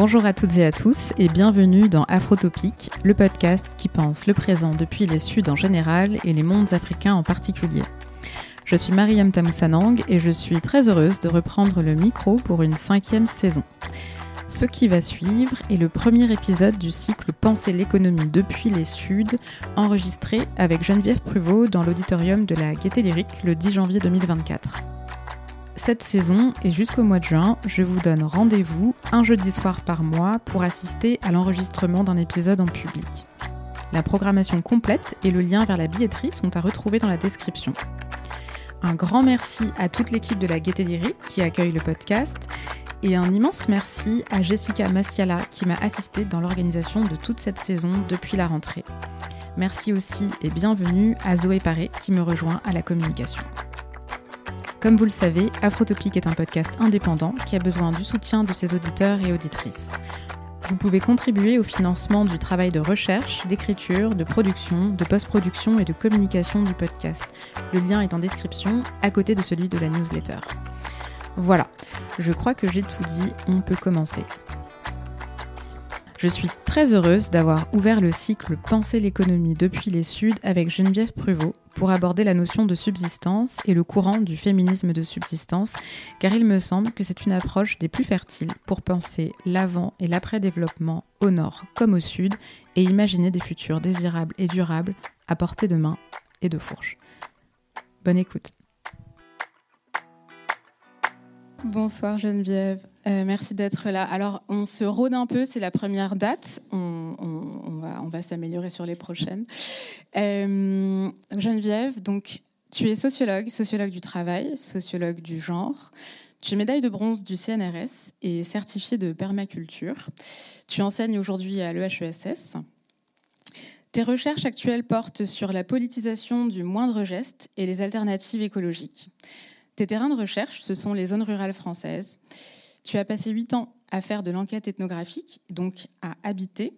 Bonjour à toutes et à tous et bienvenue dans Afrotopique, le podcast qui pense le présent depuis les Suds en général et les mondes africains en particulier. Je suis Mariam Tamoussanang et je suis très heureuse de reprendre le micro pour une cinquième saison. Ce qui va suivre est le premier épisode du cycle Penser l'économie depuis les Suds, enregistré avec Geneviève Pruvot dans l'auditorium de la Gaieté Lyrique le 10 janvier 2024. Cette saison et jusqu'au mois de juin, je vous donne rendez-vous un jeudi soir par mois pour assister à l'enregistrement d'un épisode en public. La programmation complète et le lien vers la billetterie sont à retrouver dans la description. Un grand merci à toute l'équipe de la Gaieté Lyrique qui accueille le podcast et un immense merci à Jessica Massiala qui m'a assisté dans l'organisation de toute cette saison depuis la rentrée. Merci aussi et bienvenue à Zoé Paré qui me rejoint à la communication. Comme vous le savez, Afrotopique est un podcast indépendant qui a besoin du soutien de ses auditeurs et auditrices. Vous pouvez contribuer au financement du travail de recherche, d'écriture, de production, de post-production et de communication du podcast. Le lien est en description, à côté de celui de la newsletter. Voilà, je crois que j'ai tout dit, on peut commencer. Je suis très heureuse d'avoir ouvert le cycle Penser l'économie depuis les Suds avec Geneviève Pruvot pour aborder la notion de subsistance et le courant du féminisme de subsistance, car il me semble que c'est une approche des plus fertiles pour penser l'avant et l'après-développement au nord comme au sud et imaginer des futurs désirables et durables à portée de main et de fourche. Bonne écoute. Bonsoir Geneviève, euh, merci d'être là. Alors on se rôde un peu, c'est la première date, on, va, s'améliorer sur les prochaines. Euh, Geneviève, donc tu es sociologue, sociologue du travail, sociologue du genre. Tu es médaille de bronze du CNRS et certifiée de permaculture. Tu enseignes aujourd'hui à l'EHESS. Tes recherches actuelles portent sur la politisation du moindre geste et les alternatives écologiques. Tes terrains de recherche, ce sont les zones rurales françaises. Tu as passé huit ans à faire de l'enquête ethnographique, donc à habiter,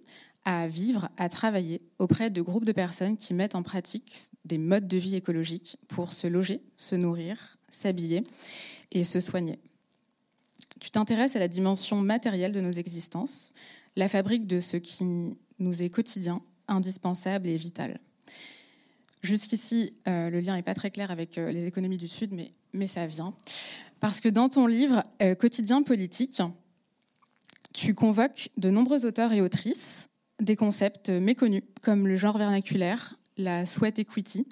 à vivre, à travailler auprès de groupes de personnes qui mettent en pratique des modes de vie écologiques pour se loger, se nourrir, s'habiller et se soigner. Tu t'intéresses à la dimension matérielle de nos existences, la fabrique de ce qui nous est quotidien, indispensable et vital. Jusqu'ici, euh, le lien n'est pas très clair avec euh, les économies du Sud, mais, mais ça vient. Parce que dans ton livre euh, Quotidien politique, tu convoques de nombreux auteurs et autrices des concepts méconnus, comme le genre vernaculaire, la sweat equity.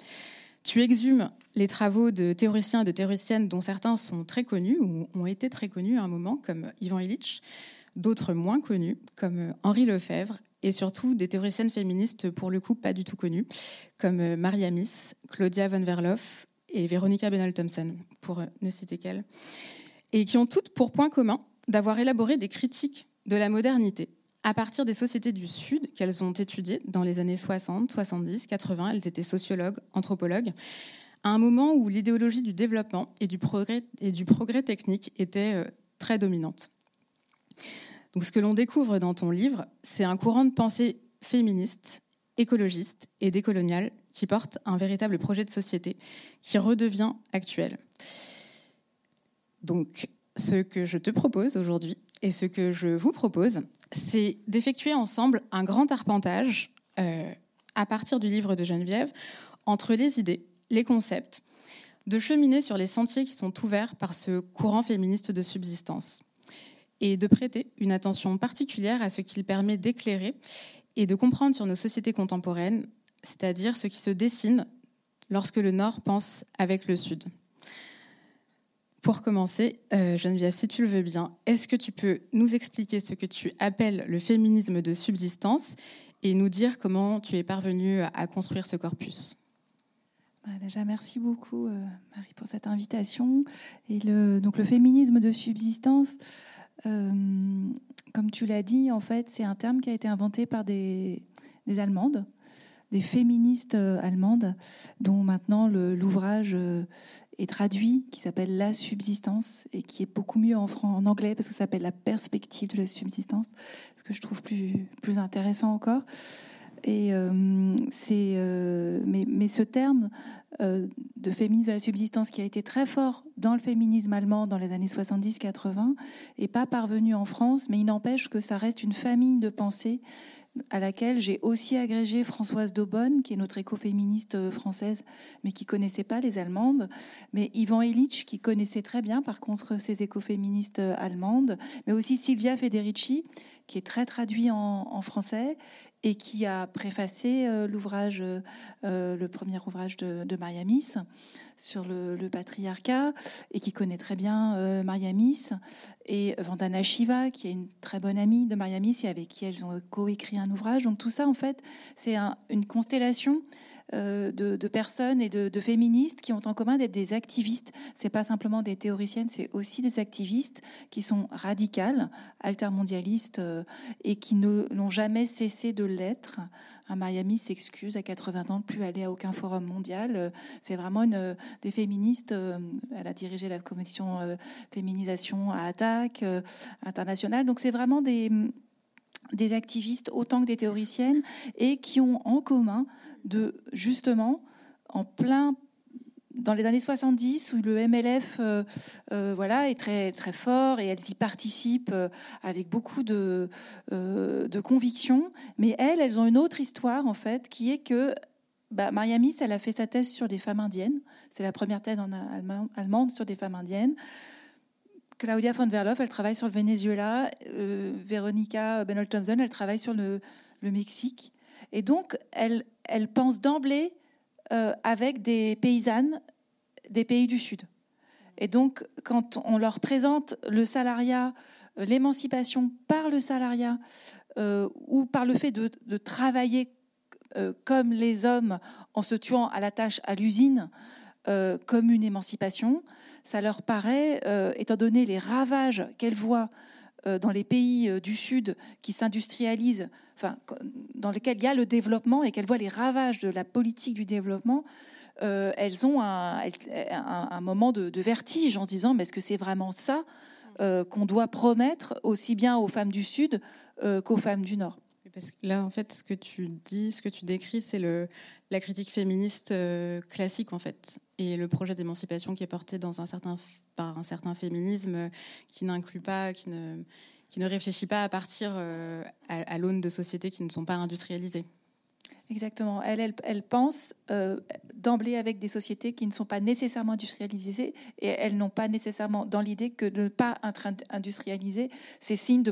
Tu exhumes les travaux de théoriciens et de théoriciennes dont certains sont très connus ou ont été très connus à un moment, comme Ivan Illich, d'autres moins connus, comme Henri Lefebvre et surtout des théoriciennes féministes, pour le coup, pas du tout connues, comme euh, Maria Miss, Claudia von Verloff et Veronica Benal-Thompson, pour euh, ne citer qu'elles, et qui ont toutes pour point commun d'avoir élaboré des critiques de la modernité à partir des sociétés du Sud qu'elles ont étudiées dans les années 60, 70, 80. Elles étaient sociologues, anthropologues, à un moment où l'idéologie du développement et du progrès, et du progrès technique était euh, très dominante. Donc ce que l'on découvre dans ton livre, c'est un courant de pensée féministe, écologiste et décolonial qui porte un véritable projet de société qui redevient actuel. Donc ce que je te propose aujourd'hui et ce que je vous propose, c'est d'effectuer ensemble un grand arpentage euh, à partir du livre de Geneviève entre les idées, les concepts, de cheminer sur les sentiers qui sont ouverts par ce courant féministe de subsistance et de prêter une attention particulière à ce qu'il permet d'éclairer et de comprendre sur nos sociétés contemporaines, c'est-à-dire ce qui se dessine lorsque le Nord pense avec le Sud. Pour commencer, euh, Geneviève, si tu le veux bien, est-ce que tu peux nous expliquer ce que tu appelles le féminisme de subsistance et nous dire comment tu es parvenue à construire ce corpus? Bah, Déjà, merci beaucoup, euh, Marie, pour cette invitation. Et le, donc, le féminisme de subsistance, comme tu l'as dit, en fait, c'est un terme qui a été inventé par des, Allemandes, des féministes euh, allemandes, dont maintenant l'ouvrage euh, est traduit, qui s'appelle La subsistance, et qui est beaucoup mieux en, en anglais, parce que ça s'appelle La perspective de la subsistance, ce que je trouve plus, plus intéressant encore. Et c'est, mais, ce terme de féminisme de la subsistance qui a été très fort dans le féminisme allemand dans les années 70-80 est pas parvenu en France, mais il n'empêche que ça reste une famille de pensée à laquelle j'ai aussi agrégé Françoise Daubonne, qui est notre écoféministe euh, française, mais qui connaissait pas les Allemandes, mais Ivan Illich, qui connaissait très bien, par contre, ces écoféministes euh, allemandes, mais aussi Silvia Federici, qui est très traduit en, français et qui a préfacé euh, l'ouvrage, le premier ouvrage de, de Maria Miss sur le, patriarcat et qui connaît très bien euh, Maria Miss et Vandana Shiva, qui est une très bonne amie de Maria Miss et avec qui elles ont coécrit un ouvrage. Donc tout ça, en fait, c'est une constellation euh, de, personnes et de, féministes qui ont en commun d'être des activistes. C'est pas simplement des théoriciennes, c'est aussi des activistes qui sont radicales, altermondialistes euh, et qui n'ont jamais cessé de l'être. Miami s'excuse à 80 ans de plus aller à aucun forum mondial. Euh, c'est vraiment des féministes. Elle a dirigé la commission féminisation à Attaque internationale. Donc c'est vraiment des activistes autant que des théoriciennes et qui ont en commun de justement en plein dans les années 70 où le MLF euh, euh, voilà est très très fort et elles y participent euh, avec beaucoup de de conviction mais elles elles ont une autre histoire en fait qui est que bah, Maria Miss, elle a fait sa thèse sur des femmes indiennes. C'est la première thèse en allemande sur des femmes indiennes. Claudia von Verloff, elle travaille sur le Venezuela. Veronica Benolt Thompson, elle travaille sur le, le Mexique. Et donc, elle, elle pense d'emblée euh, avec des paysannes des pays du Sud. Et donc, quand on leur présente le salariat, euh, l'émancipation par le salariat, euh, ou par le fait de, travailler comme les hommes en se tuant à la tâche à l'usine, comme une émancipation, ça leur paraît, étant donné les ravages qu'elles voient dans les pays du Sud qui s'industrialisent dans lesquelles il y a le développement et qu'elles voient les ravages de la politique du développement, euh, elles ont un, un, moment de, vertige en se disant mais est-ce que c'est vraiment ça euh, qu'on doit promettre aussi bien aux femmes du Sud euh, qu'aux femmes du Nord? Parce que là, en fait, ce que tu dis, ce que tu décris, c'est le, la critique féministe classique, en fait, et le projet d'émancipation qui est porté dans un certain, par un certain féminisme qui n'inclut pas, qui ne, qui ne réfléchit pas à partir euh, à, l'aune de sociétés qui ne sont pas industrialisées. Exactement. Elle, elle, pense euh, d'emblée avec des sociétés qui ne sont pas nécessairement industrialisées et elles n'ont pas nécessairement dans l'idée que de ne pas être industrialisé, c'est signe de,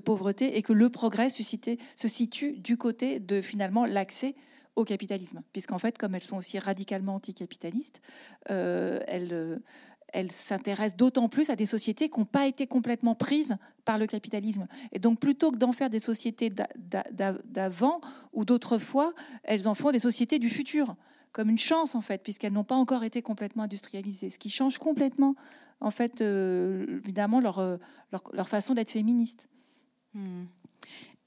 pauvreté et que le progrès suscité, se situe du côté de finalement l'accès au capitalisme. Puisqu'en fait, comme elles sont aussi radicalement anticapitalistes, euh, elles elle s'intéresse d'autant plus à des sociétés qui n'ont pas été complètement prises par le capitalisme. Et donc, plutôt que d'en faire des sociétés d'avant ou d'autrefois, elles en font des sociétés du futur, comme une chance, en fait, puisqu'elles n'ont pas encore été complètement industrialisées. Ce qui change complètement, en fait, euh, évidemment, euh, leur, façon d'être féministe. Hmm.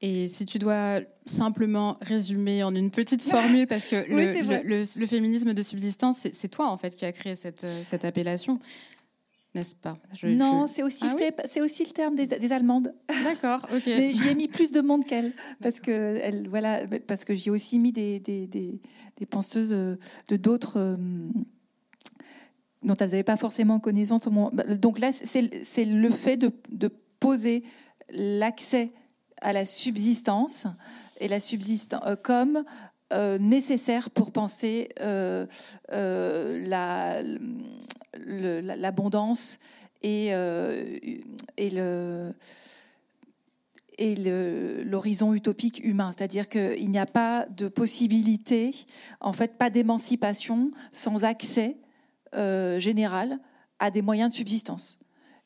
Et si tu dois simplement résumer en une petite formule, parce que le, féminisme de subsistance, c'est toi en fait qui a créé cette, euh, cette appellation, n'est-ce pas? Non, c'est aussi, ah c'est aussi le terme des, Allemandes. D'accord, ok. Mais j'y ai mis plus de monde qu'elle, parce que elle, voilà, parce que j'y ai aussi mis des, des, des, penseuses euh, de d'autres. Euh, dont elles n'avaient pas forcément connaissance. Donc là, c'est le fait de, de poser l'accès à la subsistance et la subsistance euh, comme euh, nécessaire pour penser euh, l'abondance et, l'horizon utopique humain, c'est-à-dire qu'il n'y a pas de possibilité, en fait, pas d'émancipation sans accès général à des moyens de subsistance.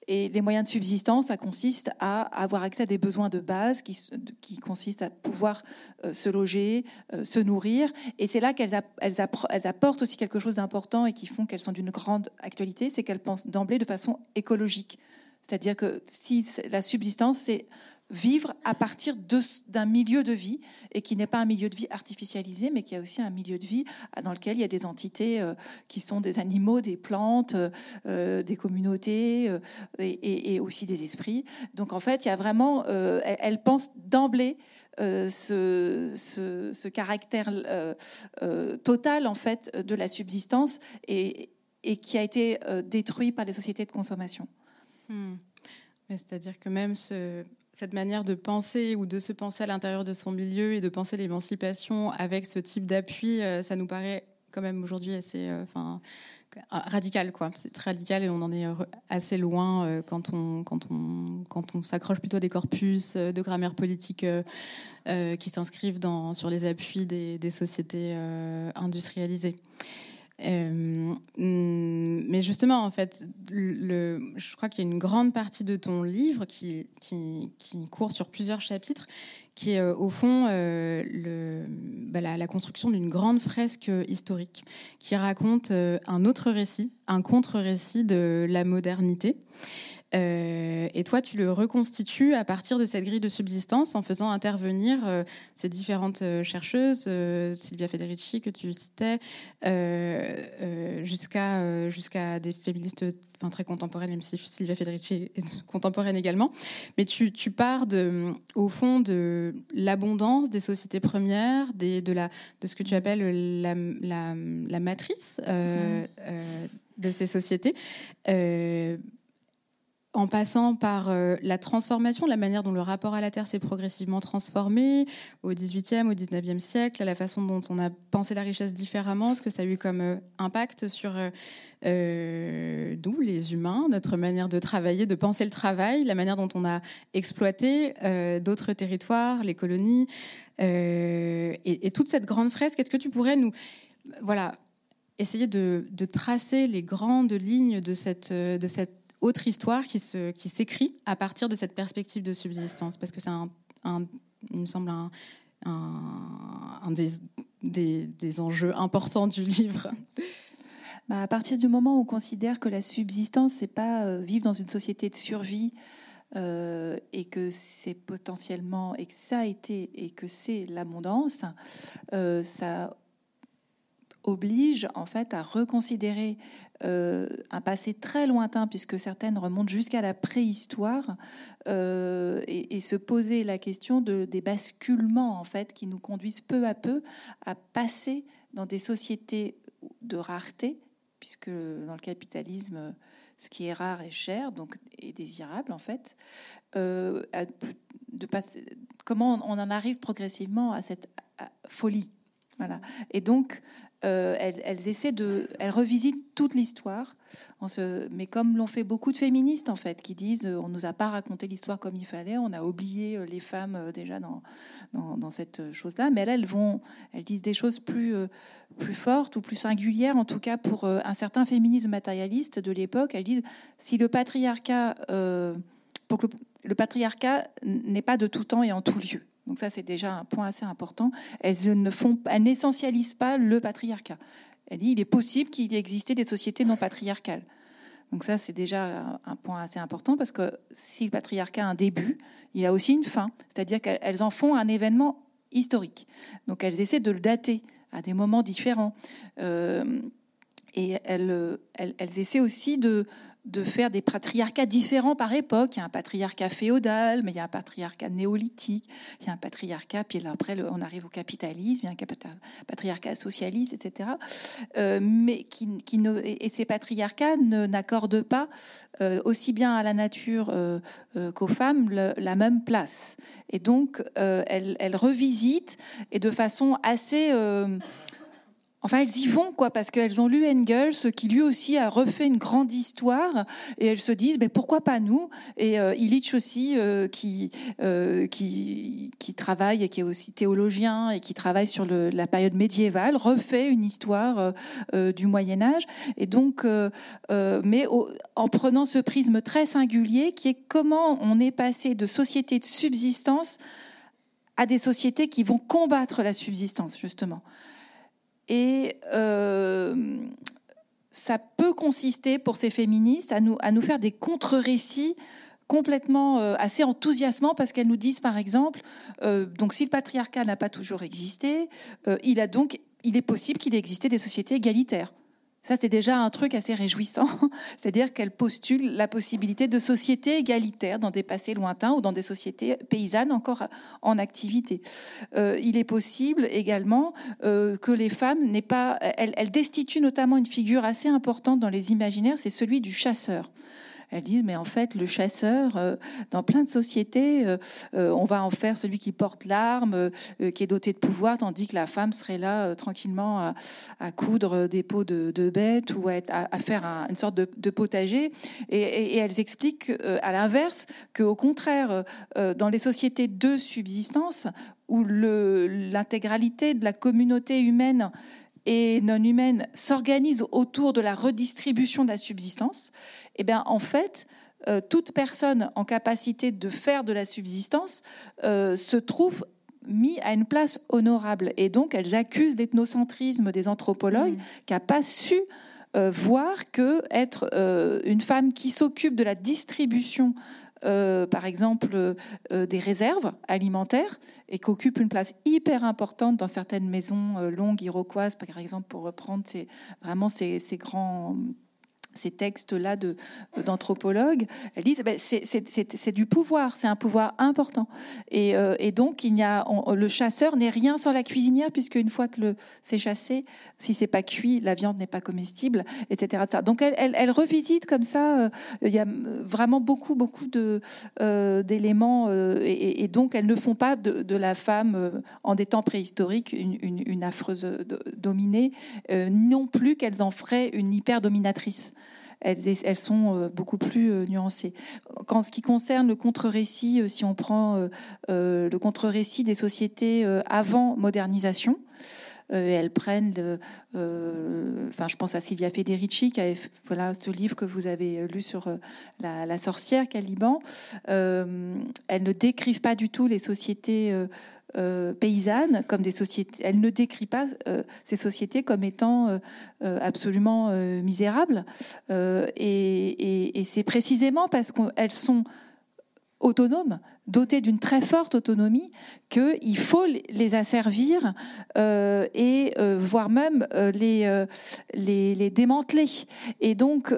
Et les moyens de subsistance, ça consiste à avoir accès à des besoins de base qui, qui consistent à pouvoir euh, se loger, euh, se nourrir. Et c'est là qu'elles elles apportent aussi quelque chose d'important et qui font qu'elles sont d'une grande actualité, c'est qu'elles pensent d'emblée de façon écologique. C'est-à-dire que si la subsistance, c'est vivre à partir d'un milieu de vie et qui n'est pas un milieu de vie artificialisé, mais qui a aussi un milieu de vie dans lequel il y a des entités euh, qui sont des animaux, des plantes, euh, des communautés et, aussi des esprits. Donc en fait, il y a vraiment, elle, pense d'emblée ce, caractère total en fait de la subsistance et, et qui a été détruit par les sociétés de consommation. Hmm. C'est-à-dire que même ce, cette manière de penser ou de se penser à l'intérieur de son milieu et de penser l'émancipation avec ce type d'appui, euh, ça nous paraît quand même aujourd'hui assez euh, radical. quoi. C'est très radical et on en est assez loin euh, quand on, s'accroche plutôt à des corpus de grammaire politique qui s'inscrivent sur les appuis des sociétés industrialisées. Euh, mm, mais justement, en fait, je crois qu'il y a une grande partie de ton livre qui, court sur plusieurs chapitres, qui est euh, au fond euh, bah, la, construction d'une grande fresque historique qui raconte un autre récit, un contre-récit de la modernité. Euh, et toi, tu le reconstitues à partir de cette grille de subsistance en faisant intervenir euh, ces différentes euh, chercheuses, Sylvia Federici que tu citais, jusqu'à jusqu'à des féministes enfin, très contemporaines, même si Sylvia Federici est contemporaine également. Mais tu, tu pars de, au fond de l'abondance des sociétés premières, des, de, la, de ce que tu appelles la, la, la matrice mm-hmm. de ces sociétés en passant par euh, la transformation, la manière dont le rapport à la Terre s'est progressivement transformé au XVIIIe, au XIXe siècle, la façon dont on a pensé la richesse différemment, ce que ça a eu comme euh, impact sur euh, nous, les humains, notre manière de travailler, de penser le travail, la manière dont on a exploité d'autres territoires, les colonies, et, toute cette grande fresque. Est-ce que tu pourrais nous, voilà, essayer de, de, tracer les grandes lignes de cette, de cette autre histoire qui se qui s'écrit à partir de cette perspective de subsistance parce que c'est un, me semble un, des, des, enjeux importants du livre. Bah à partir du moment où on considère que la subsistance c'est pas euh, vivre dans une société de survie euh, et que c'est potentiellement et que ça a été et que c'est l'abondance, euh, ça oblige en fait à reconsidérer euh, un passé très lointain, puisque certaines remontent jusqu'à la préhistoire, euh, et, se poser la question de, des basculements en fait qui nous conduisent peu à peu à passer dans des sociétés de rareté, puisque dans le capitalisme, ce qui est rare est cher, donc est désirable en fait. Euh, comment on en arrive progressivement à cette folie voilà. Et donc, euh, elles, essaient de, elles revisitent toute l'histoire, mais comme l'ont fait beaucoup de féministes en fait, qui disent euh, on nous a pas raconté l'histoire comme il fallait, on a oublié euh, les femmes déjà dans, dans, cette chose-là, mais elles, elles vont, elles disent des choses plus plus fortes ou plus singulières, en tout cas pour un certain féminisme matérialiste de l'époque. Elles disent si le patriarcat, pour que le patriarcat n'est pas de tout temps et en tout lieu. Donc ça, c'est déjà un point assez important. Elles ne font, elles n'essentialisent pas le patriarcat. Elle dit il est possible qu'il y ait existé des sociétés non patriarcales. Donc ça, c'est déjà un point assez important parce que si le patriarcat a un début, il a aussi une fin. C'est-à-dire qu'elles en font un événement historique. Donc elles essaient de le dater à des moments différents. Euh, et elles, elles, essaient aussi de, de faire des patriarcats différents par époque. Il y a un patriarcat féodal, mais il y a un patriarcat néolithique, il y a un patriarcat, puis après on arrive au capitalisme, il y a un patriarcat socialiste, etc. Euh, mais qui, ne, et ces patriarcats n'accordent pas euh, aussi bien à la nature euh, qu'aux femmes la même place. Et donc, elles, elles, revisitent et de façon assez Enfin, elles y vont, quoi, parce qu'elles ont lu Engels, qui lui aussi a refait une grande histoire, et elles se disent, mais pourquoi pas nous? Et euh, Illich aussi, euh, qui, euh, qui, qui travaille et qui est aussi théologien et qui travaille sur la période médiévale, refait une histoire du Moyen Âge. Et donc, mais en prenant ce prisme très singulier, qui est comment on est passé de sociétés de subsistance à des sociétés qui vont combattre la subsistance, justement. Et euh, ça peut consister pour ces féministes à nous, à nous faire des contre-récits complètement assez enthousiasmant parce qu'elles nous disent par exemple, donc si le patriarcat n'a pas toujours existé, il a donc il est possible qu'il ait existé des sociétés égalitaires. Ça, c'est déjà un truc assez réjouissant, c'est-à-dire qu'elle postule la possibilité de sociétés égalitaires dans des passés lointains ou dans des sociétés paysannes encore en activité. Euh, il est possible également euh, que les femmes n'aient pas, elles, elles destituent notamment une figure assez importante dans les imaginaires, c'est celui du chasseur. Elles disent, mais en fait, le chasseur, euh, dans plein de sociétés, euh, euh, on va en faire celui qui porte l'arme, qui est doté de pouvoir, tandis que la femme serait là tranquillement à, coudre des peaux de, bêtes ou à, faire une sorte de, potager. Et, elles expliquent à l'inverse qu'au contraire, dans les sociétés de subsistance, où l'intégralité de la communauté humaine et non humaine s'organise autour de la redistribution de la subsistance, eh bien, en fait, euh, toute personne en capacité de faire de la subsistance euh, se trouve mis à une place honorable. Et donc, elles accusent l'ethnocentrisme des anthropologues mmh. qui n'a pas su euh, voir que être une femme qui s'occupe de la distribution par exemple, des réserves alimentaires et qui occupe une place hyper importante dans certaines maisons longues iroquoises, par exemple, pour reprendre ces, vraiment ces, ces grands ces textes-là d'anthropologues, elles disent ben, c'est du pouvoir, c'est un pouvoir important. Et, euh, donc, il y a, le chasseur n'est rien sans la cuisinière, puisque une fois que c'est chassé, si c'est pas cuit, la viande n'est pas comestible, etc. Donc, elle, elle, revisite comme ça. Euh, il y a vraiment beaucoup, beaucoup euh, d'éléments, et, donc elles ne font pas de, la femme en des temps préhistoriques une, une affreuse dominée, non plus qu'elles en feraient une hyper elles, sont euh, beaucoup plus euh, nuancées. En ce qui concerne le contre-récit, euh, si on prend le contre-récit des sociétés avant modernisation, elles prennent, enfin, je pense à Silvia Federici, qui a, voilà, ce livre que vous avez lu sur la, sorcière Caliban. elles ne décrivent pas du tout les sociétés euh, paysannes comme des sociétés. Elle ne décrit pas euh, ces sociétés comme étant euh, absolument misérables. et c'est précisément parce qu'elles sont autonomes, dotées d'une très forte autonomie, qu'il faut les asservir euh, et euh, voire même euh, les, les, démanteler. Et donc,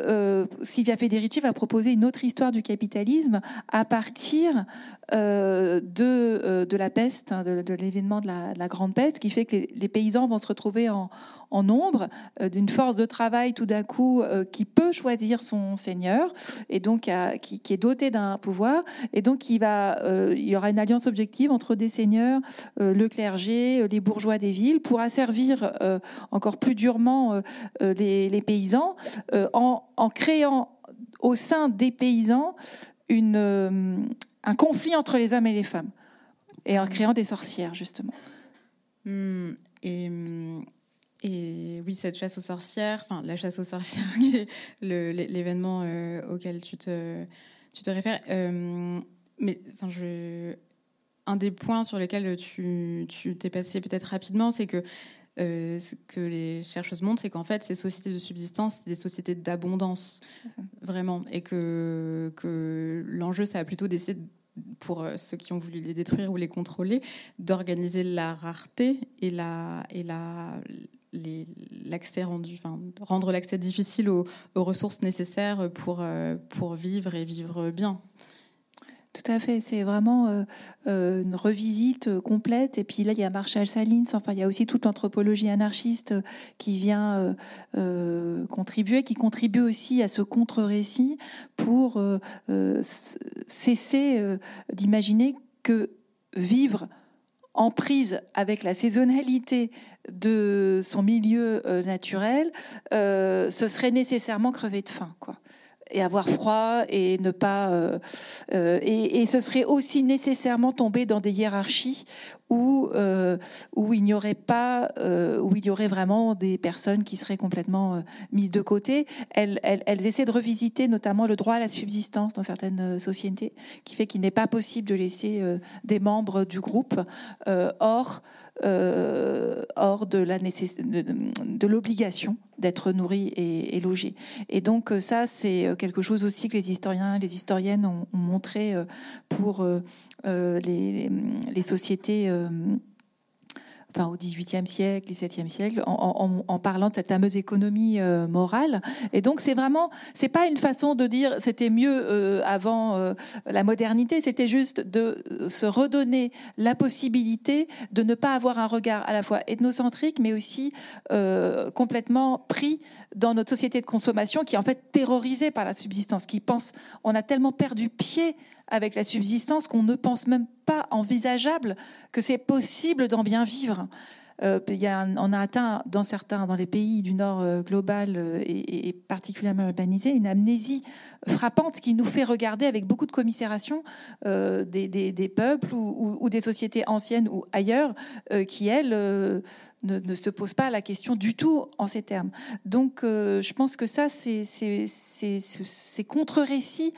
Silvia Federici va proposer une autre histoire du capitalisme à partir de, la peste, hein, de, l'événement de la, grande peste, qui fait que les, paysans vont se retrouver en, en nombre, d'une force de travail tout d'un coup qui peut choisir son seigneur, et donc qui, qui est doté d'un pouvoir, et donc il, va, il y aura une alliance objective entre des seigneurs, euh, le clergé, euh, les bourgeois des villes, pour asservir euh, encore plus durement les, paysans en, créant au sein des paysans une, un conflit entre les hommes et les femmes, et en créant des sorcières, justement. Hmm, et, et, oui, cette chasse aux sorcières, enfin la chasse aux sorcières, qui est l'événement auquel tu te, tu te réfères. mais enfin, je, un des points sur lesquels tu t'es passé peut-être rapidement, c'est que euh, ce que les chercheuses montrent, c'est qu'en fait, ces sociétés de subsistance, c'est des sociétés d'abondance, vraiment, et que, que l'enjeu, ça a plutôt d'essayer, pour euh, ceux qui ont voulu les détruire ou les contrôler, d'organiser la rareté et la et la l'accès rendu, rendre l'accès difficile aux, ressources nécessaires pour, euh, pour vivre et vivre bien. Tout à fait, c'est vraiment euh, euh, une revisite complète. Et puis là, il y a Marshall Salins, enfin, il y a aussi toute l'anthropologie anarchiste qui vient contribuer, qui contribue aussi à ce contre-récit pour cesser d'imaginer que vivre en prise avec la saisonnalité de son milieu naturel, ce serait nécessairement crever de faim. Quoi et avoir froid et ne pas euh, euh, et, ce serait aussi nécessairement tomber dans des hiérarchies où euh, où il n'y aurait pas où il y aurait vraiment des personnes qui seraient complètement mises de côté. Elles, elles, elles, essaient de revisiter notamment le droit à la subsistance dans certaines sociétés, qui fait qu'il n'est pas possible de laisser des membres du groupe hors hors de l'obligation d'être nourri et, logé. Et donc ça, c'est quelque chose aussi que les historiens, les historiennes ont, montré pour les, sociétés enfin au XVIIIe siècle, XVIIe siècle, en, parlant de cette fameuse économie euh, morale. Et donc c'est vraiment, c'est pas une façon de dire c'était mieux euh, avant euh, la modernité, c'était juste de se redonner la possibilité de ne pas avoir un regard à la fois ethnocentrique, mais aussi complètement pris dans notre société de consommation qui est en fait terrorisée par la subsistance, qui pense, on a tellement perdu pied avec la subsistance qu'on ne pense même pas envisageable que c'est possible d'en bien vivre. Euh, on a atteint dans certains, dans les pays du Nord euh, global euh, et, particulièrement urbanisé, une amnésie frappante qui nous fait regarder avec beaucoup de commisération des, peuples ou, des sociétés anciennes ou ailleurs qui, elles, ne, se posent pas la question du tout en ces termes. Donc, je pense que ça, c'est contre-récits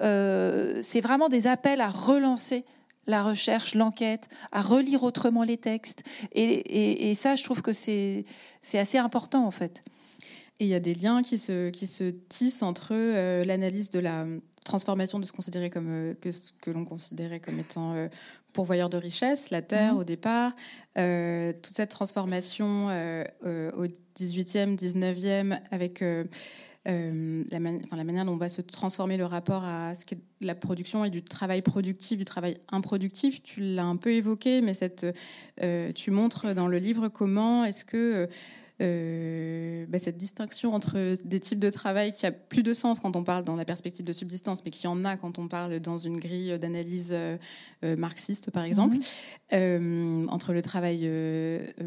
euh, c'est vraiment des appels à relancer la recherche, l'enquête, à relire autrement les textes. Et, ça, je trouve que c'est assez important, en fait. Et il y a des liens qui se, qui se tissent entre euh, l'analyse de la transformation de ce, considéré comme, euh, que, que l'on considérait comme étant pourvoyeur de richesse, la terre mmh. au départ, toute cette transformation au 18e, 19e avec euh, la, la, manière dont on va se transformer le rapport à ce qu'est la production et du travail productif, du travail improductif. Tu l'as un peu évoqué, mais cette, euh, tu montres dans le livre comment est-ce que euh, bah, cette distinction entre des types de travail qui a plus de sens quand on parle dans la perspective de subsistance, mais qui en a quand on parle dans une grille d'analyse marxiste, par exemple, mhm. entre le travail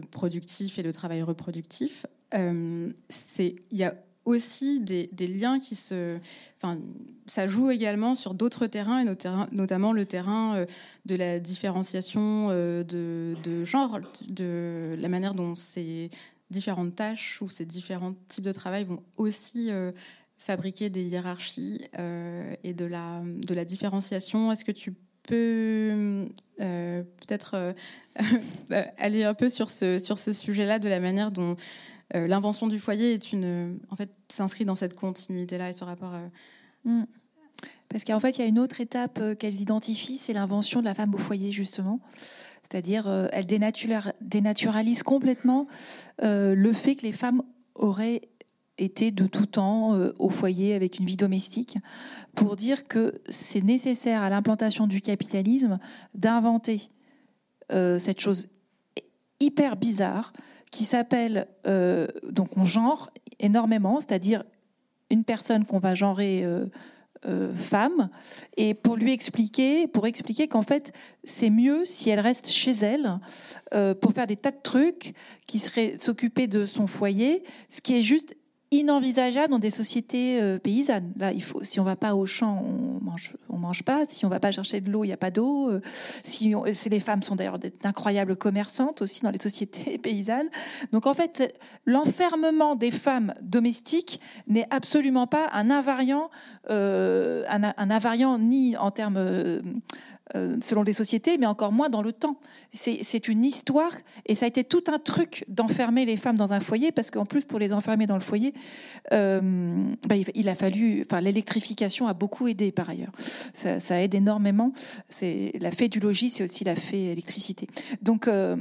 productif et le travail reproductif. c'est il y a aussi des, liens qui se. Enfin, ça joue également sur d'autres terrains, et notamment le terrain euh, de la différenciation euh, de, genre, de la manière dont ces différentes tâches ou ces différents types de travail vont aussi euh, fabriquer des hiérarchies et de la, de la différenciation. Est-ce que tu peux peut-être aller un peu sur ce, sur ce sujet-là, de la manière dont euh, l'invention du foyer est une, en fait, s'inscrit dans cette continuité-là et ce rapport. Euh, mm. Parce qu'en fait, il y a une autre étape euh, qu'elles identifient, c'est l'invention de la femme au foyer, justement. C'est-à-dire, elle dénaturalise complètement le fait que les femmes auraient été de tout temps au foyer avec une vie domestique, pour dire que c'est nécessaire à l'implantation du capitalisme d'inventer cette chose hyper bizarre qui s'appelle, euh, donc on genre énormément, c'est-à-dire une personne qu'on va genrer euh, euh, femme, et pour lui expliquer, pour expliquer qu'en fait c'est mieux si elle reste chez elle pour faire des tas de trucs qui seraient s'occuper de son foyer, ce qui est juste inenvisageable dans des sociétés euh, paysannes. Là, il faut, si on va pas au champ, on mange, on mange pas. Si on va pas chercher de l'eau, il n'y a pas d'eau. Euh, si, les femmes sont d'ailleurs d'incroyables commerçantes aussi dans les sociétés paysannes. Donc en fait, l'enfermement des femmes domestiques n'est absolument pas un invariant, euh, un, un, invariant ni en termes euh, selon les sociétés, mais encore moins dans le temps. C'est une histoire, et ça a été tout un truc d'enfermer les femmes dans un foyer, parce qu'en plus, pour les enfermer dans le foyer, euh, bah, il a fallu. Enfin, l'électrification a beaucoup aidé par ailleurs. Ça, aide énormément. C'est la fée du logis, c'est aussi la fée électricité. Donc euh,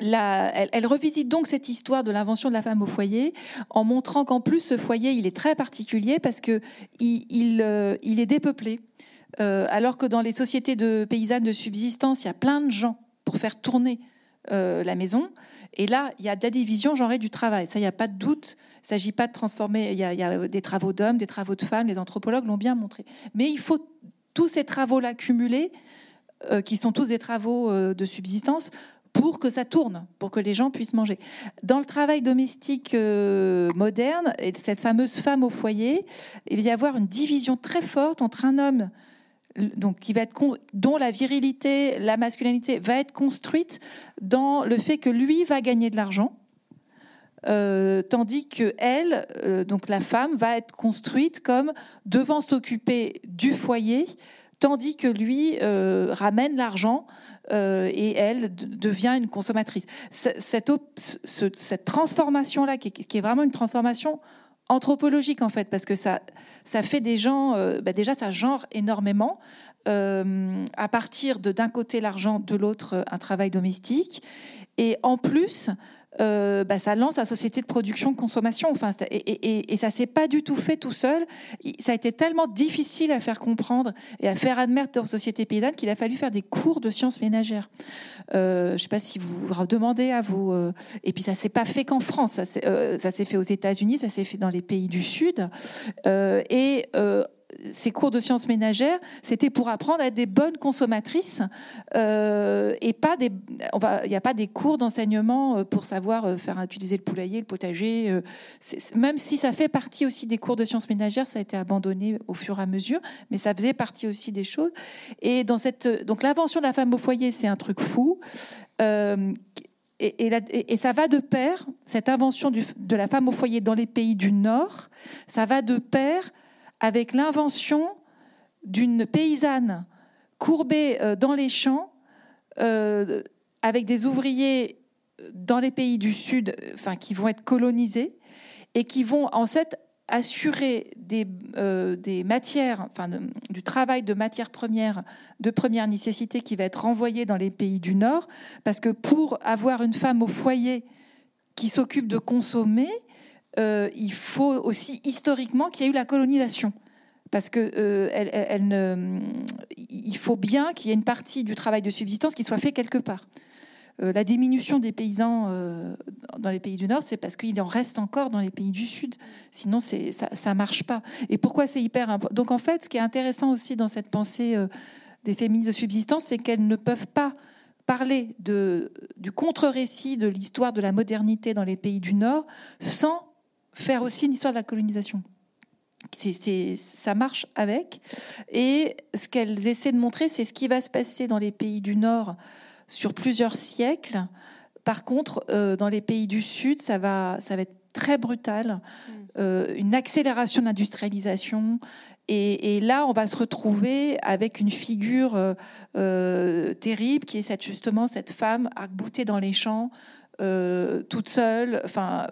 elle, revisite donc cette histoire de l'invention de la femme au foyer en montrant qu'en plus ce foyer il est très particulier parce que il est dépeuplé. Euh, alors que dans les sociétés de paysannes de subsistance, il y a plein de gens pour faire tourner euh, la maison. Et là, il y a de la division genrée du travail. Ça, il n'y a pas de doute. Il ne s'agit pas de transformer. Il y, a, des travaux d'hommes, des travaux de femmes. Les anthropologues l'ont bien montré. Mais il faut tous ces travaux-là cumulés, euh, qui sont tous des travaux de subsistance, pour que ça tourne, pour que les gens puissent manger. Dans le travail domestique moderne, et cette fameuse femme au foyer, il va y avoir une division très forte entre un homme donc qui va être dont la virilité, la masculinité va être construite dans le fait que lui va gagner de l'argent, euh, tandis que elle, euh, donc la femme, va être construite comme devant s'occuper du foyer, tandis que lui ramène l'argent et elle devient une consommatrice. Cette, cette transformation-là, qui, est vraiment une transformation anthropologique en fait, parce que ça, ça fait des gens, bah, déjà ça genre énormément, à partir de d'un côté l'argent, de l'autre un travail domestique, et en plus, euh, bah, ça lance la société de production consommation. Enfin, et, et, ça s'est pas du tout fait tout seul. Ça a été tellement difficile à faire comprendre et à faire admettre aux sociétés paysannes qu'il a fallu faire des cours de sciences ménagères. Euh, je ne sais pas si vous demandez à vos. Euh, et puis ça s'est pas fait qu'en France. Ça s'est fait aux États-Unis, ça s'est fait dans les pays du Sud. et ces cours de sciences ménagères, c'était pour apprendre à être des bonnes consommatrices euh, et pas des. Il n'y a pas des cours d'enseignement euh, pour savoir euh, faire utiliser le poulailler, le potager. même si ça fait partie aussi des cours de sciences ménagères, ça a été abandonné au fur et à mesure, mais ça faisait partie aussi des choses. Et dans cette, donc l'invention de la femme au foyer, c'est un truc fou. et, et, ça va de pair, cette invention de la femme au foyer dans les pays du Nord, ça va de pair avec l'invention d'une paysanne courbée euh, dans les champs, euh, avec des ouvriers dans les pays du Sud, enfin, qui vont être colonisés et qui vont en fait assurer des, euh, matières, du travail de matières premières de première nécessité qui va être renvoyé dans les pays du Nord, parce que pour avoir une femme au foyer qui s'occupe de consommer, euh, il faut aussi historiquement qu'il y ait eu la colonisation. Parce que euh, il faut bien qu'il y ait une partie du travail de subsistance qui soit fait quelque part. Euh, la diminution des paysans dans les pays du Nord, c'est parce qu'il en reste encore dans les pays du Sud. Sinon, ça ne marche pas. Et pourquoi c'est hyper important Donc, en fait, ce qui est intéressant aussi dans cette pensée des féministes de subsistance, c'est qu'elles ne peuvent pas parler du contre-récit de l'histoire de la modernité dans les pays du Nord sans faire aussi une histoire de la colonisation. C'est, ça marche avec. Et ce qu'elles essaient de montrer, c'est ce qui va se passer dans les pays du Nord sur plusieurs siècles. Par contre, euh, dans les pays du Sud, ça va, ça va être très brutal, mm. euh, une accélération d'industrialisation. Et, et, là, on va se retrouver avec une figure euh, terrible qui est cette, justement cette femme arc-boutée dans les champs, euh, toute seule, enfin,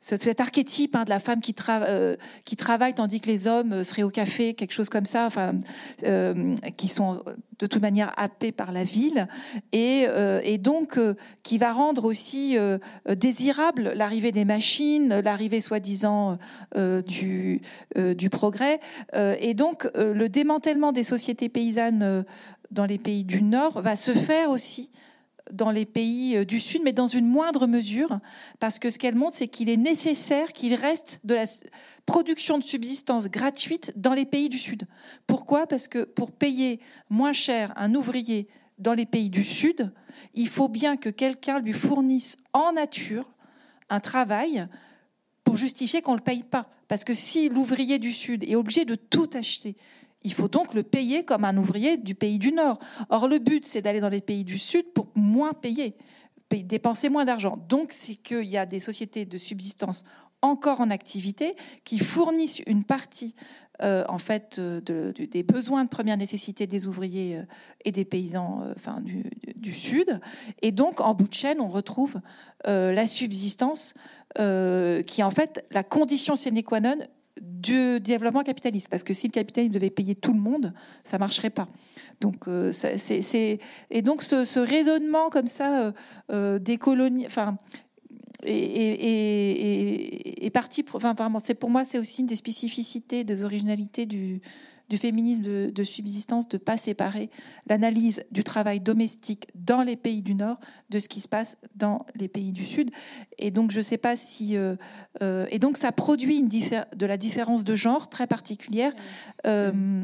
cet archétype hein, de la femme qui, euh, qui, travaille tandis que les hommes seraient au café, quelque chose comme ça, enfin, euh, qui sont de toute manière happés par la ville, et, donc qui va rendre aussi désirable l'arrivée des machines, l'arrivée soi-disant du progrès, et donc le démantèlement des sociétés paysannes dans les pays du Nord va se faire aussi dans les pays euh, du Sud, mais dans une moindre mesure, parce que ce qu'elle montre, c'est qu'il est nécessaire qu'il reste de la production de subsistance gratuite dans les pays du Sud. Pourquoi? Parce que pour payer moins cher un ouvrier dans les pays du Sud, il faut bien que quelqu'un lui fournisse en nature un travail pour justifier qu'on ne le paye pas. Parce que si l'ouvrier du Sud est obligé de tout acheter, il faut donc le payer comme un ouvrier du pays du Nord. Or, le but, c'est d'aller dans les pays du Sud pour moins payer, dépenser moins d'argent. Donc, c'est qu'il y a des sociétés de subsistance encore en activité qui fournissent une partie euh, en fait des besoins de première nécessité des ouvriers euh, et des paysans euh, enfin, du, Sud. Et donc, en bout de chaîne, on retrouve la subsistance qui est en fait la condition sine qua non du développement capitaliste. Parce que si le capitalisme devait payer tout le monde, ça marcherait pas. Donc, euh, c'est, et donc ce, raisonnement comme ça euh, euh, des colonies, enfin, est, parti. Enfin, c'est pour moi, c'est aussi une des spécificités, des originalités du, du féminisme de, subsistance de ne pas séparer l'analyse du travail domestique dans les pays du Nord de ce qui se passe dans les pays du Sud. Et donc, je ne sais pas si. Euh, euh, et donc, ça produit une de la différence de genre très particulière euh,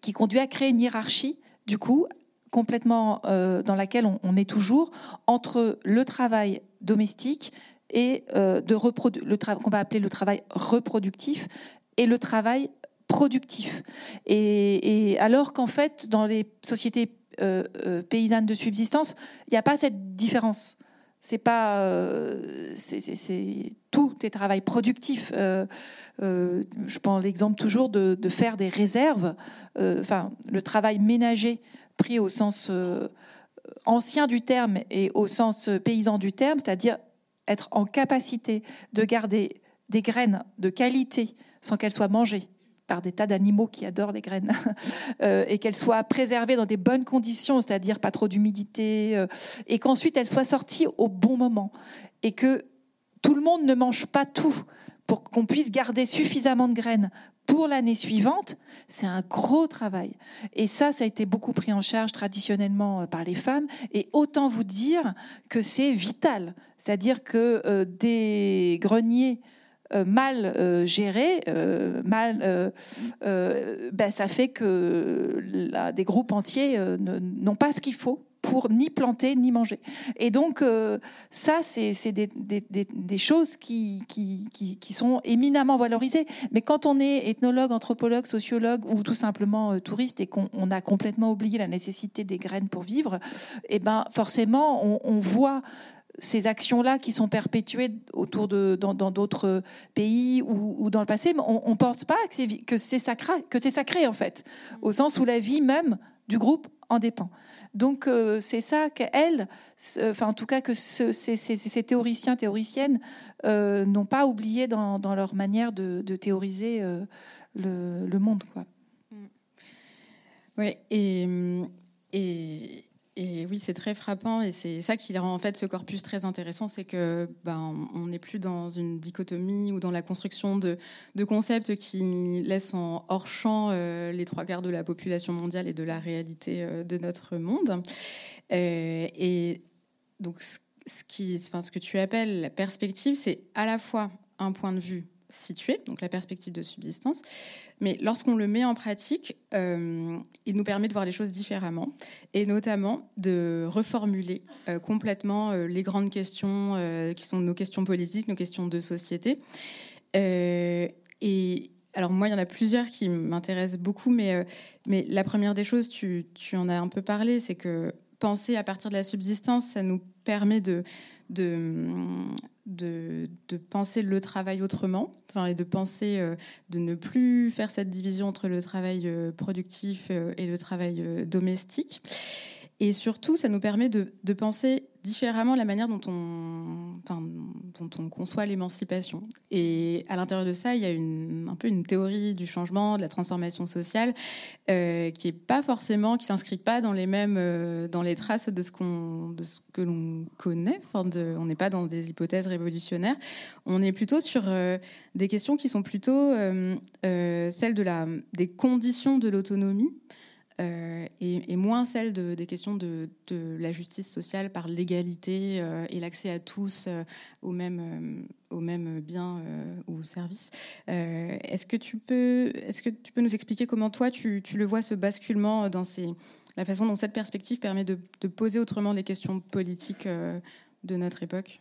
qui conduit à créer une hiérarchie, du coup, complètement dans laquelle on, est toujours entre le travail domestique et de le qu'on va appeler le travail reproductif et le travail productif. Et, alors qu'en fait, dans les sociétés euh, euh, paysannes de subsistance, il n'y a pas cette différence. C'est pas, euh, c'est tout est travail productif. Je prends l'exemple toujours de, de, faire des réserves. enfin, le travail ménager pris au sens ancien du terme et au sens paysan du terme, c'est-à-dire être en capacité de garder des graines de qualité sans qu'elles soient mangées par des tas d'animaux qui adorent les graines, euh, et qu'elles soient préservées dans des bonnes conditions, c'est-à-dire pas trop d'humidité, euh, et qu'ensuite elles soient sorties au bon moment, et que tout le monde ne mange pas tout pour qu'on puisse garder suffisamment de graines pour l'année suivante, c'est un gros travail. Et ça, ça a été beaucoup pris en charge traditionnellement euh, par les femmes. Et autant vous dire que c'est vital. C'est-à-dire que des greniers mal euh, géré, euh, mal, ben, ça fait que des groupes entiers n'ont pas ce qu'il faut pour ni planter ni manger. Et donc ça, c'est des, choses qui, sont éminemment valorisées. Mais quand on est ethnologue, anthropologue, sociologue ou tout simplement touriste et qu'on a complètement oublié la nécessité des graines pour vivre, eh ben forcément on voit ces actions-là qui sont perpétuées autour de dans d'autres pays ou, dans le passé, mais on ne pense pas que c'est sacré, que c'est sacré en fait, au sens où la vie même du groupe en dépend. Donc euh, c'est ça qu'elle, enfin en tout cas que ces, ces, théoriciens, théoriciennes euh, n'ont pas oublié dans, dans, leur manière de, théoriser euh, le, le, monde. Quoi. Oui, et, et, et oui, c'est très frappant et c'est ça qui rend en fait ce corpus très intéressant, c'est que ben on n'est plus dans une dichotomie ou dans la construction de, de concepts qui laissent en hors champ euh, les trois quarts de la population mondiale et de la réalité euh, de notre monde. Euh, et donc ce qui, enfin, ce que tu appelles la perspective, c'est à la fois un point de vue situé, donc la perspective de subsistance. Mais lorsqu'on le met en pratique, euh, il nous permet de voir les choses différemment et notamment de reformuler euh, complètement euh, les grandes questions qui sont nos questions politiques, nos questions de société. et alors moi, il y en a plusieurs qui m'intéressent beaucoup, mais, mais la première des choses, tu, tu en as un peu parlé, c'est que penser à partir de la subsistance, ça nous permet de, de, de, penser le travail autrement, enfin, et de penser euh, de ne plus faire cette division entre le travail euh, productif euh, et le travail domestique. Et surtout, ça nous permet de, penser différemment la manière dont on, conçoit l'émancipation. Et à l'intérieur de ça, il y a un peu une théorie du changement, de la transformation sociale, euh, qui est pas forcément, qui s'inscrit pas dans les mêmes, euh, dans les traces de ce qu'on, de ce que l'on connaît. On n'est pas dans des hypothèses révolutionnaires. On est plutôt sur euh, des questions qui sont plutôt celles de la, des conditions de l'autonomie. Euh, et, moins celle de, des questions de, la justice sociale par l'égalité euh, et l'accès à tous euh, aux, mêmes, aux mêmes biens ou services. est-ce que tu peux, est-ce que tu peux nous expliquer comment toi tu, tu le vois ce basculement dans ces, la façon dont cette perspective permet de poser autrement les questions politiques de notre époque?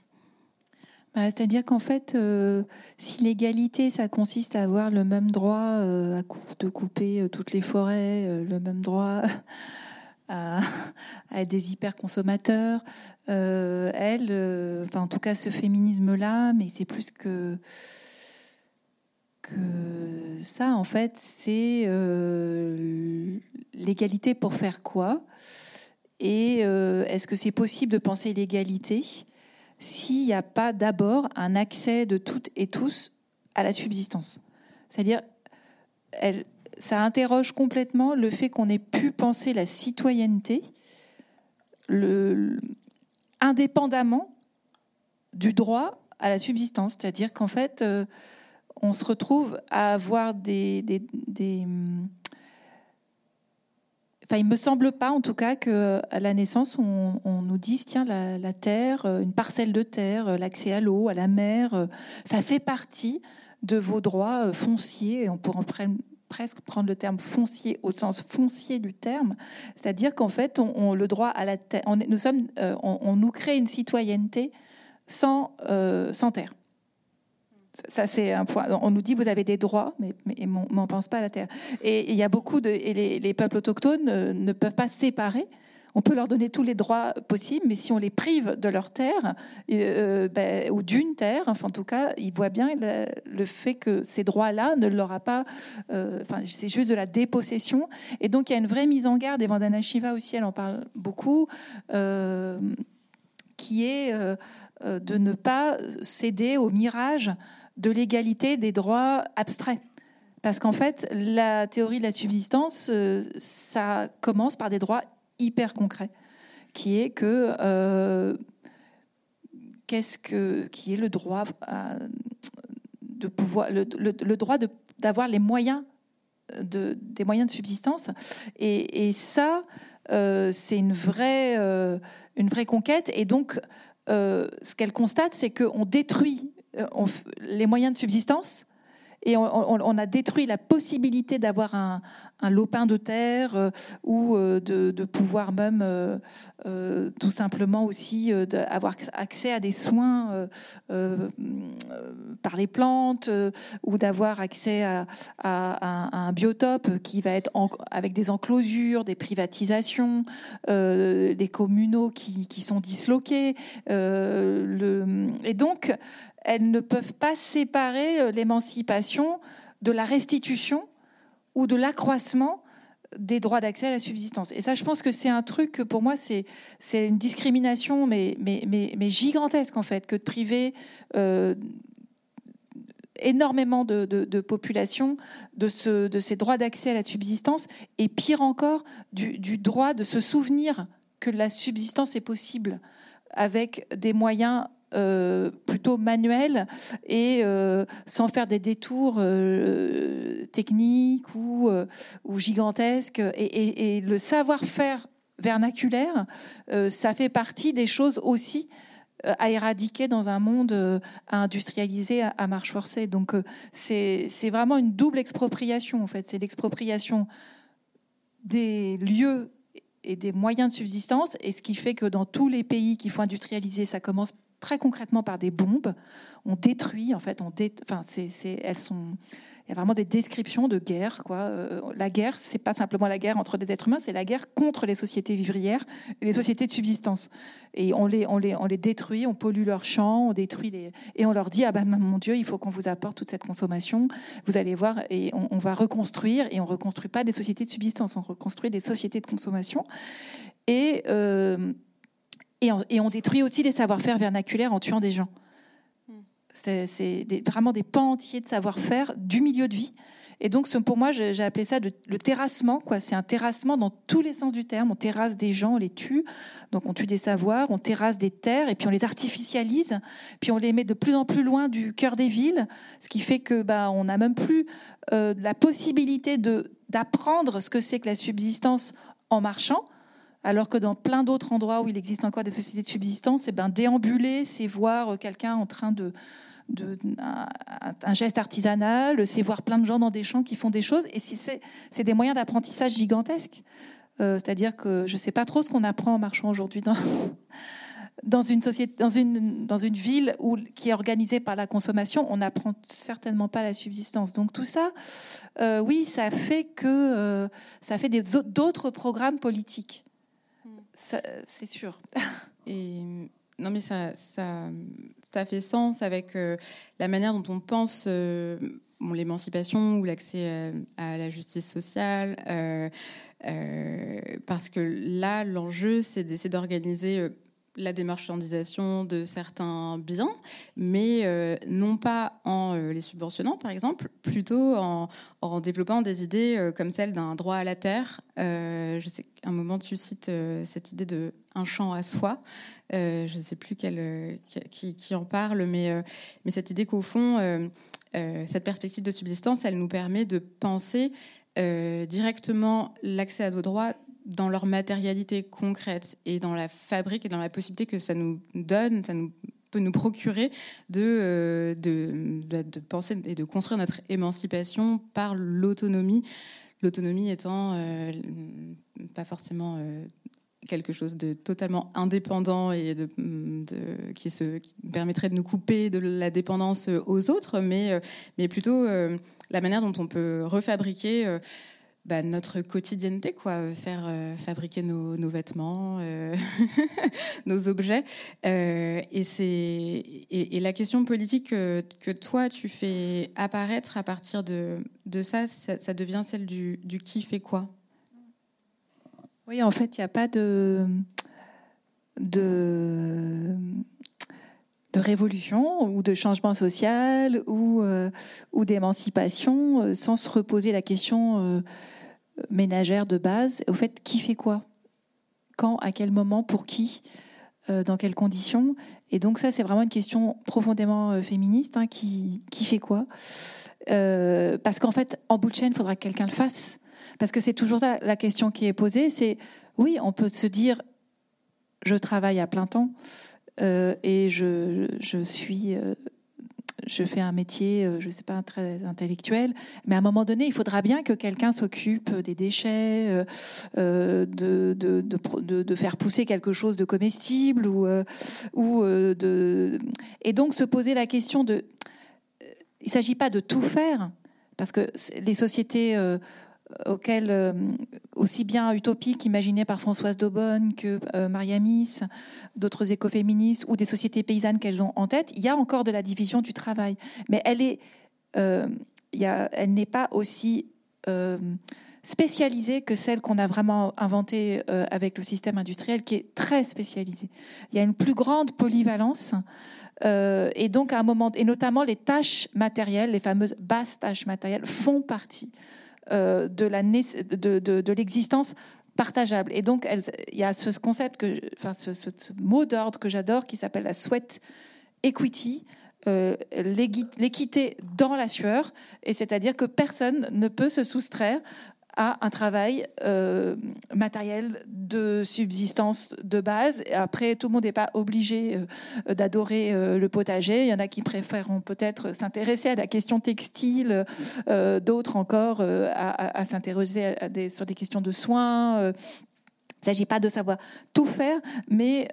Bah, c'est-à-dire qu'en fait, euh, si l'égalité, ça consiste à avoir le même droit euh, à de couper euh, toutes les forêts, le même droit à, être des hyper-consommateurs, elle, en tout cas ce féminisme-là, mais c'est plus que, que ça, en fait, c'est l'égalité pour faire quoi? Et est-ce que c'est possible de penser l'égalité? S'il n'y a pas d'abord un accès de toutes et tous à la subsistance. C'est-à-dire, ça interroge complètement le fait qu'on ait pu penser la citoyenneté indépendamment du droit à la subsistance. C'est-à-dire qu'en fait, euh, on se retrouve à avoir des, Enfin, il me semble pas, en tout cas, que à la naissance, on, nous dise tiens, la, terre, euh, une parcelle de terre, euh, l'accès à l'eau, à la mer, euh, ça fait partie de vos droits fonciers. Et on pourrait presque prendre le terme foncier au sens foncier du terme, c'est-à-dire qu'en fait, on, le droit à la terre, nous sommes, on, nous crée une citoyenneté sans terre. Ça, c'est un point. On nous dit vous avez des droits, mais, on ne pense pas à la terre. Et il y a beaucoup de. Et les, peuples autochtones ne, peuvent pas séparer On peut leur donner tous les droits possibles, mais si on les prive de leur terre, euh, ben, ou d'une terre, enfin en tout cas, ils voient bien le, fait que ces droits-là ne leur pas... Euh, enfin, c'est juste de la dépossession. Et donc il y a une vraie mise en garde, et Vandana Shiva aussi, elle en parle beaucoup, euh, qui est de ne pas céder au mirage de l'égalité des droits abstraits. Parce qu'en fait, la théorie de la subsistance, ça commence par des droits hyper concret, qui est que euh, qu'est-ce que qui est le droit de pouvoir le, droit d'avoir les moyens de, des moyens de subsistance et, ça euh, c'est une vraie euh, une vraie conquête et donc ce qu'elle constate c'est qu'on détruit les moyens de subsistance et on, a détruit la possibilité d'avoir un, lopin de terre euh, ou euh, de, pouvoir même euh, tout simplement aussi avoir accès à des soins par les plantes ou d'avoir accès à, un biotope qui va être avec des enclosures, des privatisations, des communaux qui, sont disloqués. Et donc, elles ne peuvent pas séparer euh, l'émancipation de la restitution ou de l'accroissement des droits d'accès à la subsistance. Et ça, je pense que c'est un truc que pour moi, c'est une discrimination, mais, mais, mais, gigantesque en fait, que de priver euh, énormément de, de, population de, ce, de ces droits d'accès à la subsistance, et pire encore, du droit de se souvenir que la subsistance est possible avec des moyens euh, plutôt manuel et euh, sans faire des détours euh, techniques ou, ou gigantesques. Et, le savoir-faire vernaculaire, ça fait partie des choses aussi à éradiquer dans un monde industrialisé à, marche forcée. Donc c'est vraiment une double expropriation en fait. C'est l'expropriation des lieux et des moyens de subsistance, et ce qui fait que dans tous les pays qui font industrialiser, ça commence très concrètement par des bombes. On détruit, en fait, on enfin, c'est, elles sont. Il y a vraiment des descriptions de guerre. Quoi. Euh, la guerre, c'est pas simplement la guerre entre des êtres humains, c'est la guerre contre les sociétés vivrières les sociétés de subsistance. Et on les, on les, on les détruit, on pollue leurs champs, on détruit les, et on leur dit ah ben mon Dieu, il faut qu'on vous apporte toute cette consommation. Vous allez voir, et on, va reconstruire. Et on reconstruit pas des sociétés de subsistance, on reconstruit des sociétés de consommation. Et euh, et on, détruit aussi les savoir-faire vernaculaires en tuant des gens. Hmm. C'est vraiment des pans entiers de savoir-faire du milieu de vie. Et donc, pour moi, j'ai appelé ça le terrassement. C'est un terrassement dans tous les sens du terme. On terrasse des gens, on les tue. Donc, on tue des savoirs, on terrasse des terres, et puis on les artificialise. Puis on les met de plus en plus loin du cœur des villes, ce qui fait que bah, on n'a même plus euh, la possibilité d'apprendre ce que c'est que la subsistance en marchant alors que dans plein d'autres endroits où il existe encore des sociétés de subsistance, et eh ben, déambuler, c'est voir quelqu'un en train de, un, geste artisanal, c'est voir plein de gens dans des champs qui font des choses, et c'est des moyens d'apprentissage gigantesques. Euh, c'est-à-dire que je ne sais pas trop ce qu'on apprend en marchant aujourd'hui dans, une ville qui est organisée par la consommation, on n'apprend certainement pas la subsistance. Donc tout ça, euh, oui, ça fait que euh, ça fait d'autres programmes politiques c'est sûr. Non, mais ça, ça, fait sens avec euh, la manière dont on pense euh, l'émancipation ou l'accès à, la justice sociale. Euh, parce que là, l'enjeu, c'est d'essayer d'organiser la démarchandisation de certains biens, mais euh, non pas en euh, les subventionnant, par exemple, plutôt en, en développant des idées euh, comme celle d'un droit à la terre. je sais qu'à un moment, tu cites cette idée de un champ à soi. je ne sais plus qui, qui, en parle, mais, mais cette idée qu'au fond, cette perspective de subsistance, elle nous permet de penser directement l'accès à nos droits dans leur matérialité concrète et dans la fabrique et dans la possibilité que ça nous donne, ça nous peut nous procurer de, euh, de, penser et de construire notre émancipation par l'autonomie. L'autonomie étant euh, pas forcément euh, quelque chose de totalement indépendant et de, qui, se, permettrait de nous couper de la dépendance aux autres, mais, mais plutôt la manière dont on peut refabriquer bah, notre quotidienneté, quoi, faire fabriquer nos, vêtements, nos objets. et c'est et, la question politique que, toi tu fais apparaître à partir de, de ça, ça, devient celle du, du qui fait quoi? Oui, en fait, il n'y a pas de de de révolution ou de changement social ou, euh, ou d'émancipation euh, sans se reposer la question euh, ménagère de base. Au fait, qui fait quoi? Quand À quel moment Pour qui Dans quelles conditions? Et donc ça, c'est vraiment une question profondément féministe. Hein, qui, qui fait quoi? Parce qu'en fait, en bout de chaîne, il faudra que quelqu'un le fasse. Parce que c'est toujours la question qui est posée. C'est oui, on peut se dire, je travaille à plein temps. Euh, et je, je suis euh, je fais un métier, euh, je ne sais pas, très intellectuel, mais à un moment donné, il faudra bien que quelqu'un s'occupe des déchets, de, de, de, de, faire pousser quelque chose de comestible, ou, ou de... et donc se poser la question de... Il ne s'agit pas de tout faire, parce que les sociétés euh, aussi bien utopiques imaginées par Françoise Daubonne que euh, Maria Miss, d'autres écoféministes ou des sociétés paysannes qu'elles ont en tête, il y a encore de la division du travail. Mais elle euh, n'est pas aussi spécialisée que celle qu'on a vraiment inventée avec le système industriel, qui est très spécialisée. Il y a une plus grande polyvalence. et donc, à un moment, et notamment les tâches matérielles, les fameuses basses tâches matérielles, font partie euh, de, la, de, l'existence partageable. Et donc, il y a ce concept, que, enfin, ce, mot d'ordre que j'adore qui s'appelle la sweat equity, euh, l'équité dans la sueur, et c'est-à-dire que personne ne peut se soustraire à un travail euh, matériel de subsistance de base. après, tout le monde n'est pas obligé euh, d'adorer euh, le potager. Il y en a qui préféreront peut-être s'intéresser à la question textile, d'autres encore à, s'intéresser sur des questions de soins. Il ne s'agit pas de savoir tout faire, mais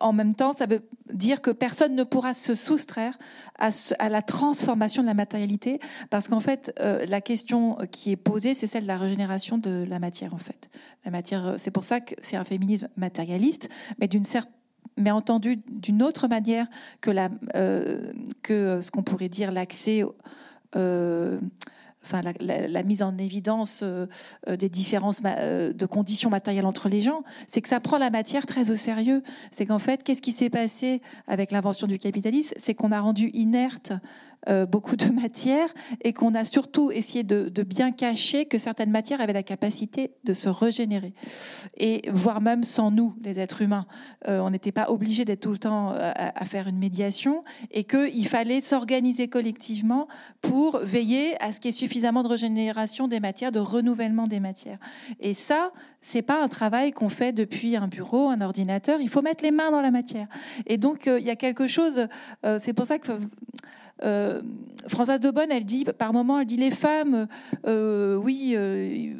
en même temps, ça veut dire que personne ne pourra se soustraire à, la transformation de la matérialité, parce qu'en fait, euh, la question qui est posée, c'est celle de la régénération de la matière. En fait, la matière, euh, c'est pour ça que c'est un féminisme matérialiste, mais d'une certaine mais entendu d'une autre manière que, la, euh, que ce qu'on pourrait dire l'accès enfin, la, mise en évidence euh, euh, des différences euh, de conditions matérielles entre les gens, c'est que ça prend la matière très au sérieux. C'est qu'en fait, qu'est-ce qui s'est passé avec l'invention du capitalisme? C'est qu'on a rendu inerte euh, beaucoup de matières et qu'on a surtout essayé de, bien cacher que certaines matières avaient la capacité de se régénérer. Et voire même sans nous, les êtres humains, euh, on n'était pas obligé d'être tout le temps euh, à, faire une médiation et qu'il fallait s'organiser collectivement pour veiller à ce qu'il y ait suffisamment de régénération des matières, de renouvellement des matières. Et ça, c'est pas un travail qu'on fait depuis un bureau, un ordinateur. Il faut mettre les mains dans la matière. Et donc, il y a quelque chose. c'est pour ça que euh, Françoise Daubonne, elle dit, par moment, elle dit les femmes, euh, oui, euh,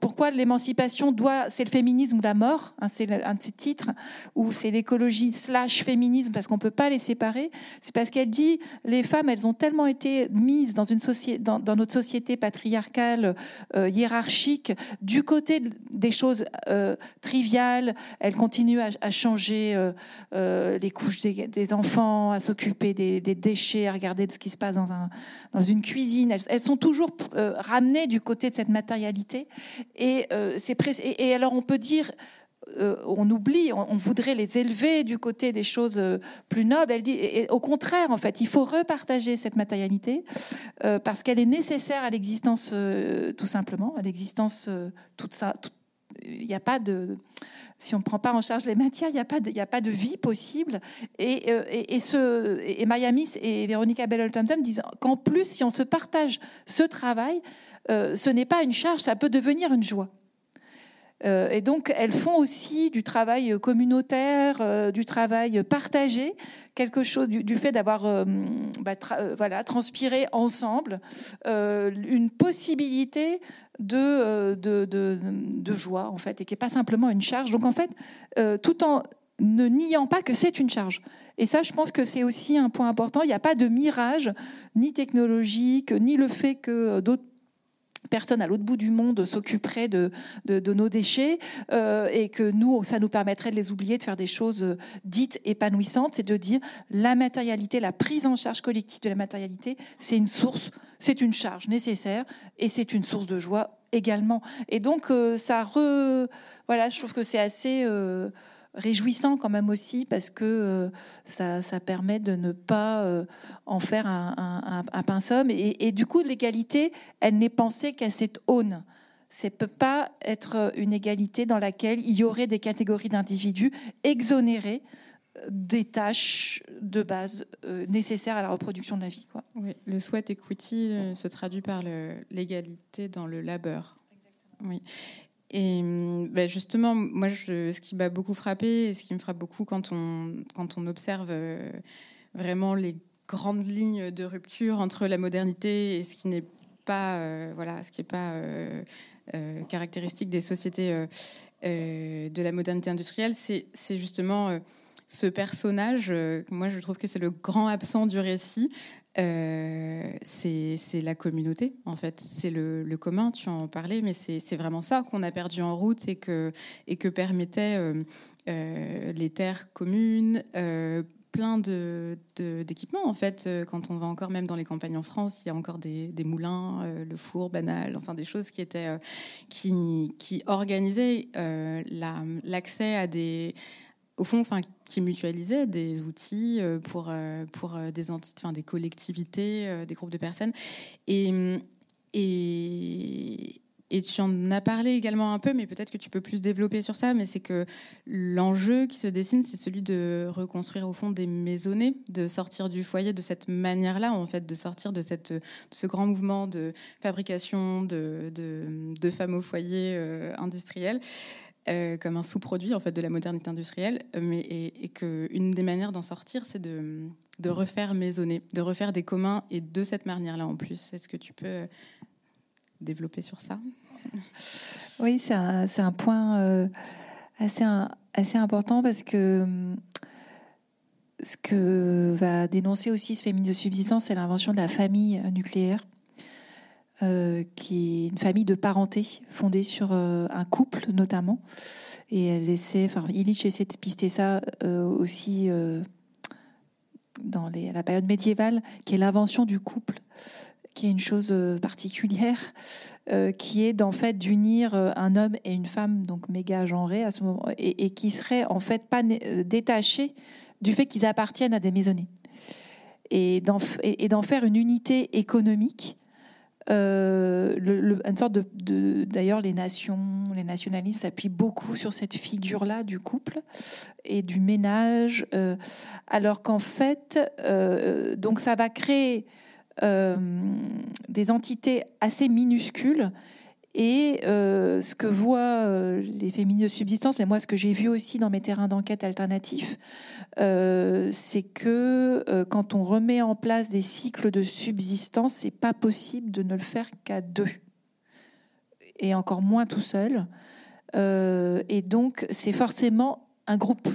pourquoi l'émancipation doit, c'est le féminisme ou la mort, hein, c'est un de ses titres, ou c'est l'écologie slash féminisme, parce qu'on peut pas les séparer. C'est parce qu'elle dit, les femmes, elles ont tellement été mises dans une dans, notre société patriarcale, hiérarchique, du côté des choses triviales. Elles continuent à, changer les couches des, enfants, à s'occuper des, des déchets, à regarder de ce qui se passe dans, un, dans une cuisine. Elles, sont toujours euh, ramenées du côté de cette matérialité. Et, euh, c'est et, alors on peut dire, euh, on oublie, on, voudrait les élever du côté des choses plus nobles. Elle dit, et, au contraire, en fait, il faut repartager cette matérialité parce qu'elle est nécessaire à l'existence, tout simplement, à l'existence toute ça. Il n'y a pas de si on ne prend pas en charge les matières, il n'y a, pas de, vie possible. Et, euh, et, ce, et Miami et Véronica disent qu'en plus, si on se partage ce travail, euh, ce n'est pas une charge, ça peut devenir une joie. Euh, et donc, elles font aussi du travail communautaire, du travail partagé, quelque chose du, fait d'avoir bah, voilà, transpiré ensemble une possibilité euh, de, joie, en fait, et qui n'est pas simplement une charge. Donc, en fait, euh, tout en ne niant pas que c'est une charge. Et ça, je pense que c'est aussi un point important. Il n'y a pas de mirage, ni technologique, ni le fait que d'autres personne à l'autre bout du monde s'occuperait de, nos déchets euh, et que nous, ça nous permettrait de les oublier, de faire des choses dites épanouissantes, c'est de dire la matérialité, la prise en charge collective de la matérialité, c'est une source, c'est une charge nécessaire et c'est une source de joie également. Et donc, euh, ça re... Voilà, je trouve que c'est assez réjouissant quand même aussi parce que euh, ça, ça, permet de ne pas euh, en faire un, un. Et, et, du coup, l'égalité, elle n'est pensée qu'à cette aune. Ça ne peut pas être une égalité dans laquelle il y aurait des catégories d'individus exonérés des tâches de base euh, nécessaires à la reproduction de la vie. Quoi. Oui, le sweat equity se traduit par l'égalité dans le labeur. Exactement. Oui. Et ben justement, moi, je, ce qui m'a beaucoup frappé, et ce qui me frappe beaucoup quand on, quand on observe euh, vraiment les grandes lignes de rupture entre la modernité et ce qui n'est pas, euh, voilà, ce qui n'est pas euh, caractéristique des sociétés de la modernité industrielle, c'est justement ce personnage, moi je trouve que c'est le grand absent du récit, euh, c'est la communauté, en fait. C'est le, commun, tu en parlais, mais c'est vraiment ça qu'on a perdu en route et que, et que permettaient euh, euh, les terres communes, plein d'équipements, en fait. Quand on va encore même dans les campagnes en France, il y a encore des, moulins, le four banal, enfin des choses qui organisaient l'accès à des au fond, enfin, qui mutualisait des outils euh, pour, euh, pour euh, des entités, enfin, des collectivités, des groupes de personnes. Et, et, et, tu en as parlé également un peu, mais peut-être que tu peux plus développer sur ça. Mais c'est que l'enjeu qui se dessine, c'est celui de reconstruire au fond des maisonnées, de sortir du foyer de cette manière-là, en fait, de sortir de, cette, ce grand mouvement de fabrication de, de, de femmes au foyer industriel. Euh, comme un sous-produit en fait de la modernité industrielle, euh, mais et, et que une des manières d'en sortir, c'est de, refaire maisonner, de refaire des communs et de cette manière-là en plus. Est-ce que tu peux développer sur ça? Oui, c'est un, point euh, assez, assez important parce que ce que va dénoncer aussi ce féminisme de subsistance, c'est l'invention de la famille nucléaire. Euh, qui est une famille de parenté fondée sur euh, un couple notamment. Et elle essaie, enfin, Illich essaie de pister ça euh, aussi dans la période médiévale, qui est l'invention du couple, qui est une chose particulière, qui est en fait d'unir un homme et une femme, donc méga genrés et, qui serait en fait pas détachés du fait qu'ils appartiennent à des maisonnées. Et d'en faire une unité économique euh, une sorte de, d'ailleurs les nations, les nationalistes s'appuient beaucoup sur cette figure-là du couple et du ménage, euh, alors qu'en fait, euh, donc ça va créer des entités assez minuscules et euh, ce que voient euh, les féministes de subsistance, mais moi ce que j'ai vu aussi dans mes terrains d'enquête alternatifs, euh, c'est que quand on remet en place des cycles de subsistance, c'est pas possible de ne le faire qu'à deux, et encore moins tout seul. et donc c'est forcément un groupe.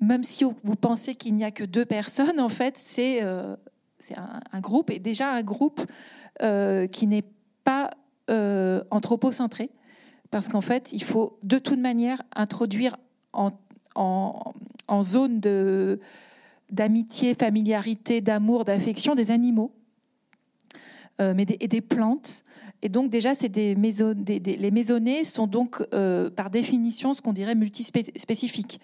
Même si vous pensez qu'il n'y a que deux personnes, en fait, c'est un, groupe, et déjà un groupe qui n'est pas euh, anthropocentré, parce qu'en fait, il faut de toute manière introduire en, en, zone de, d'amitié, familiarité, d'amour, d'affection des animaux. Euh, mais des, et des plantes. Et donc déjà, c'est des, les maisonnées sont donc euh, par définition ce qu'on dirait multispécifiques.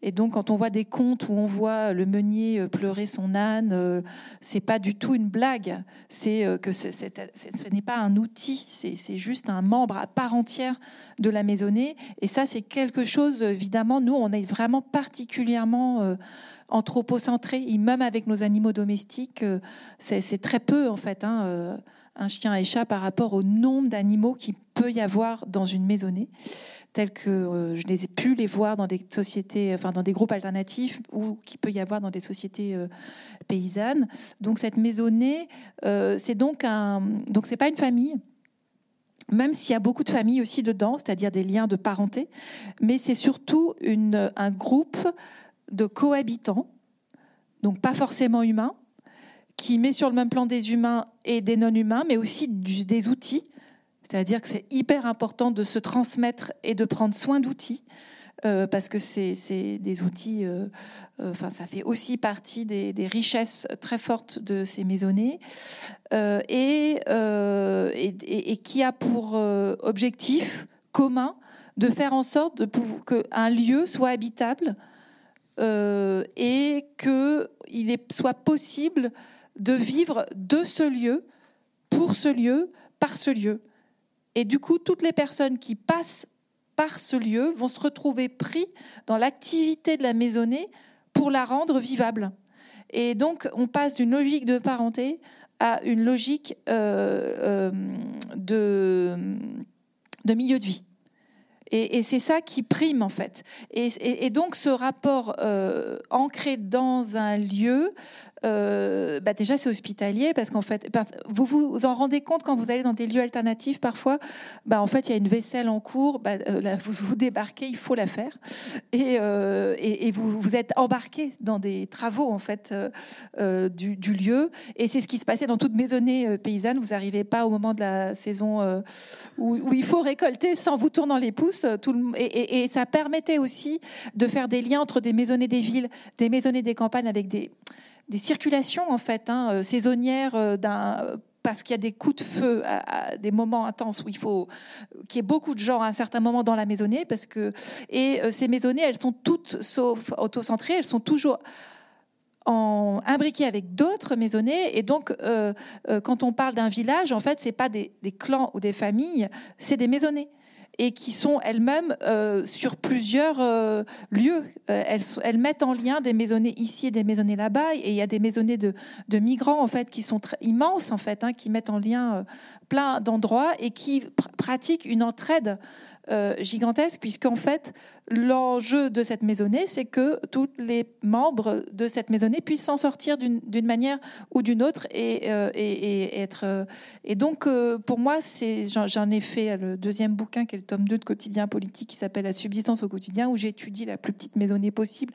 Et donc, quand on voit des contes où on voit le meunier euh, pleurer son âne, euh, c'est pas du tout une blague. C'est euh, que ce, n'est pas un outil, c'est juste un membre à part entière de la maisonnée. Et ça, c'est quelque chose, évidemment, nous, on est vraiment particulièrement anthropocentré, et même avec nos animaux domestiques, c'est très peu, en fait. Hein, un chien et chat par rapport au nombre d'animaux qu'il peut y avoir dans une maisonnée tels que euh, je les ai pu les voir dans des sociétés, enfin dans des groupes alternatifs ou qui peut y avoir dans des sociétés euh, paysannes. Donc cette maisonnée, euh, c'est donc un, donc c'est pas une famille. Même s'il y a beaucoup de familles aussi dedans, c'est-à-dire des liens de parenté, mais c'est surtout une, un groupe de cohabitants, donc pas forcément humains, qui met sur le même plan des humains et des non-humains, mais aussi des outils C'est-à-dire que c'est hyper important de se transmettre et de prendre soin d'outils. parce que c'est des outils, enfin, ça fait aussi partie des, richesses très fortes de ces maisonnées, et, et, qui a pour objectif commun de faire en sorte qu'un lieu soit habitable euh, et qu'il soit possible de vivre de ce lieu, pour ce lieu, par ce lieu. Et du coup, toutes les personnes qui passent par ce lieu vont se retrouver pris dans l'activité de la maisonnée pour la rendre vivable. Et donc, on passe d'une logique de parenté à une logique euh, euh, de, milieu de vie. Et, c'est ça qui prime en fait. Et, donc ce rapport euh, ancré dans un lieu euh, bah déjà c'est hospitalier parce qu'en fait, vous vous en rendez compte quand vous allez dans des lieux alternatifs parfois, bah en fait il y a une vaisselle en cours, bah, euh, vous, vous débarquez, il faut la faire et, euh, et, vous, vous êtes embarqué dans des travaux en fait du, lieu et c'est ce qui se passait dans toute maisonnée paysanne. Vous n'arrivez pas au moment de la saison où, il faut récolter sans vous tournant les pouces. Tout et, et ça permettait aussi de faire des liens entre des maisonnées des villes, des maisonnées des campagnes avec des des circulations en fait hein, euh, saisonnières euh, parce qu'il y a des coups de feu à, des moments intenses où il faut qu'il y ait beaucoup de gens à un certain moment dans la maisonnée parce que et euh, ces maisonnées elles sont toutes sauf autocentrées elles sont toujours en imbriquées avec d'autres maisonnées. Et donc quand on parle d'un village en fait c'est pas des, clans ou des familles c'est des maisonnées et qui sont elles-mêmes euh, sur plusieurs euh, lieux. Euh, elles, mettent en lien des maisonnées ici et des maisonnées là-bas. Et il y a des maisonnées de, migrants en fait qui sont immenses en fait, hein, qui mettent en lien plein d'endroits et qui pratiquent une entraide gigantesque, puisqu'en fait, l'enjeu de cette maisonnée, c'est que tous les membres de cette maisonnée puissent s'en sortir d'une manière ou d'une autre et, euh, et, être. Euh, et donc, pour moi, j'en ai fait le deuxième bouquin, qui est le tome 2 de Quotidien politique, qui s'appelle La subsistance au quotidien, où j'étudie la plus petite maisonnée possible.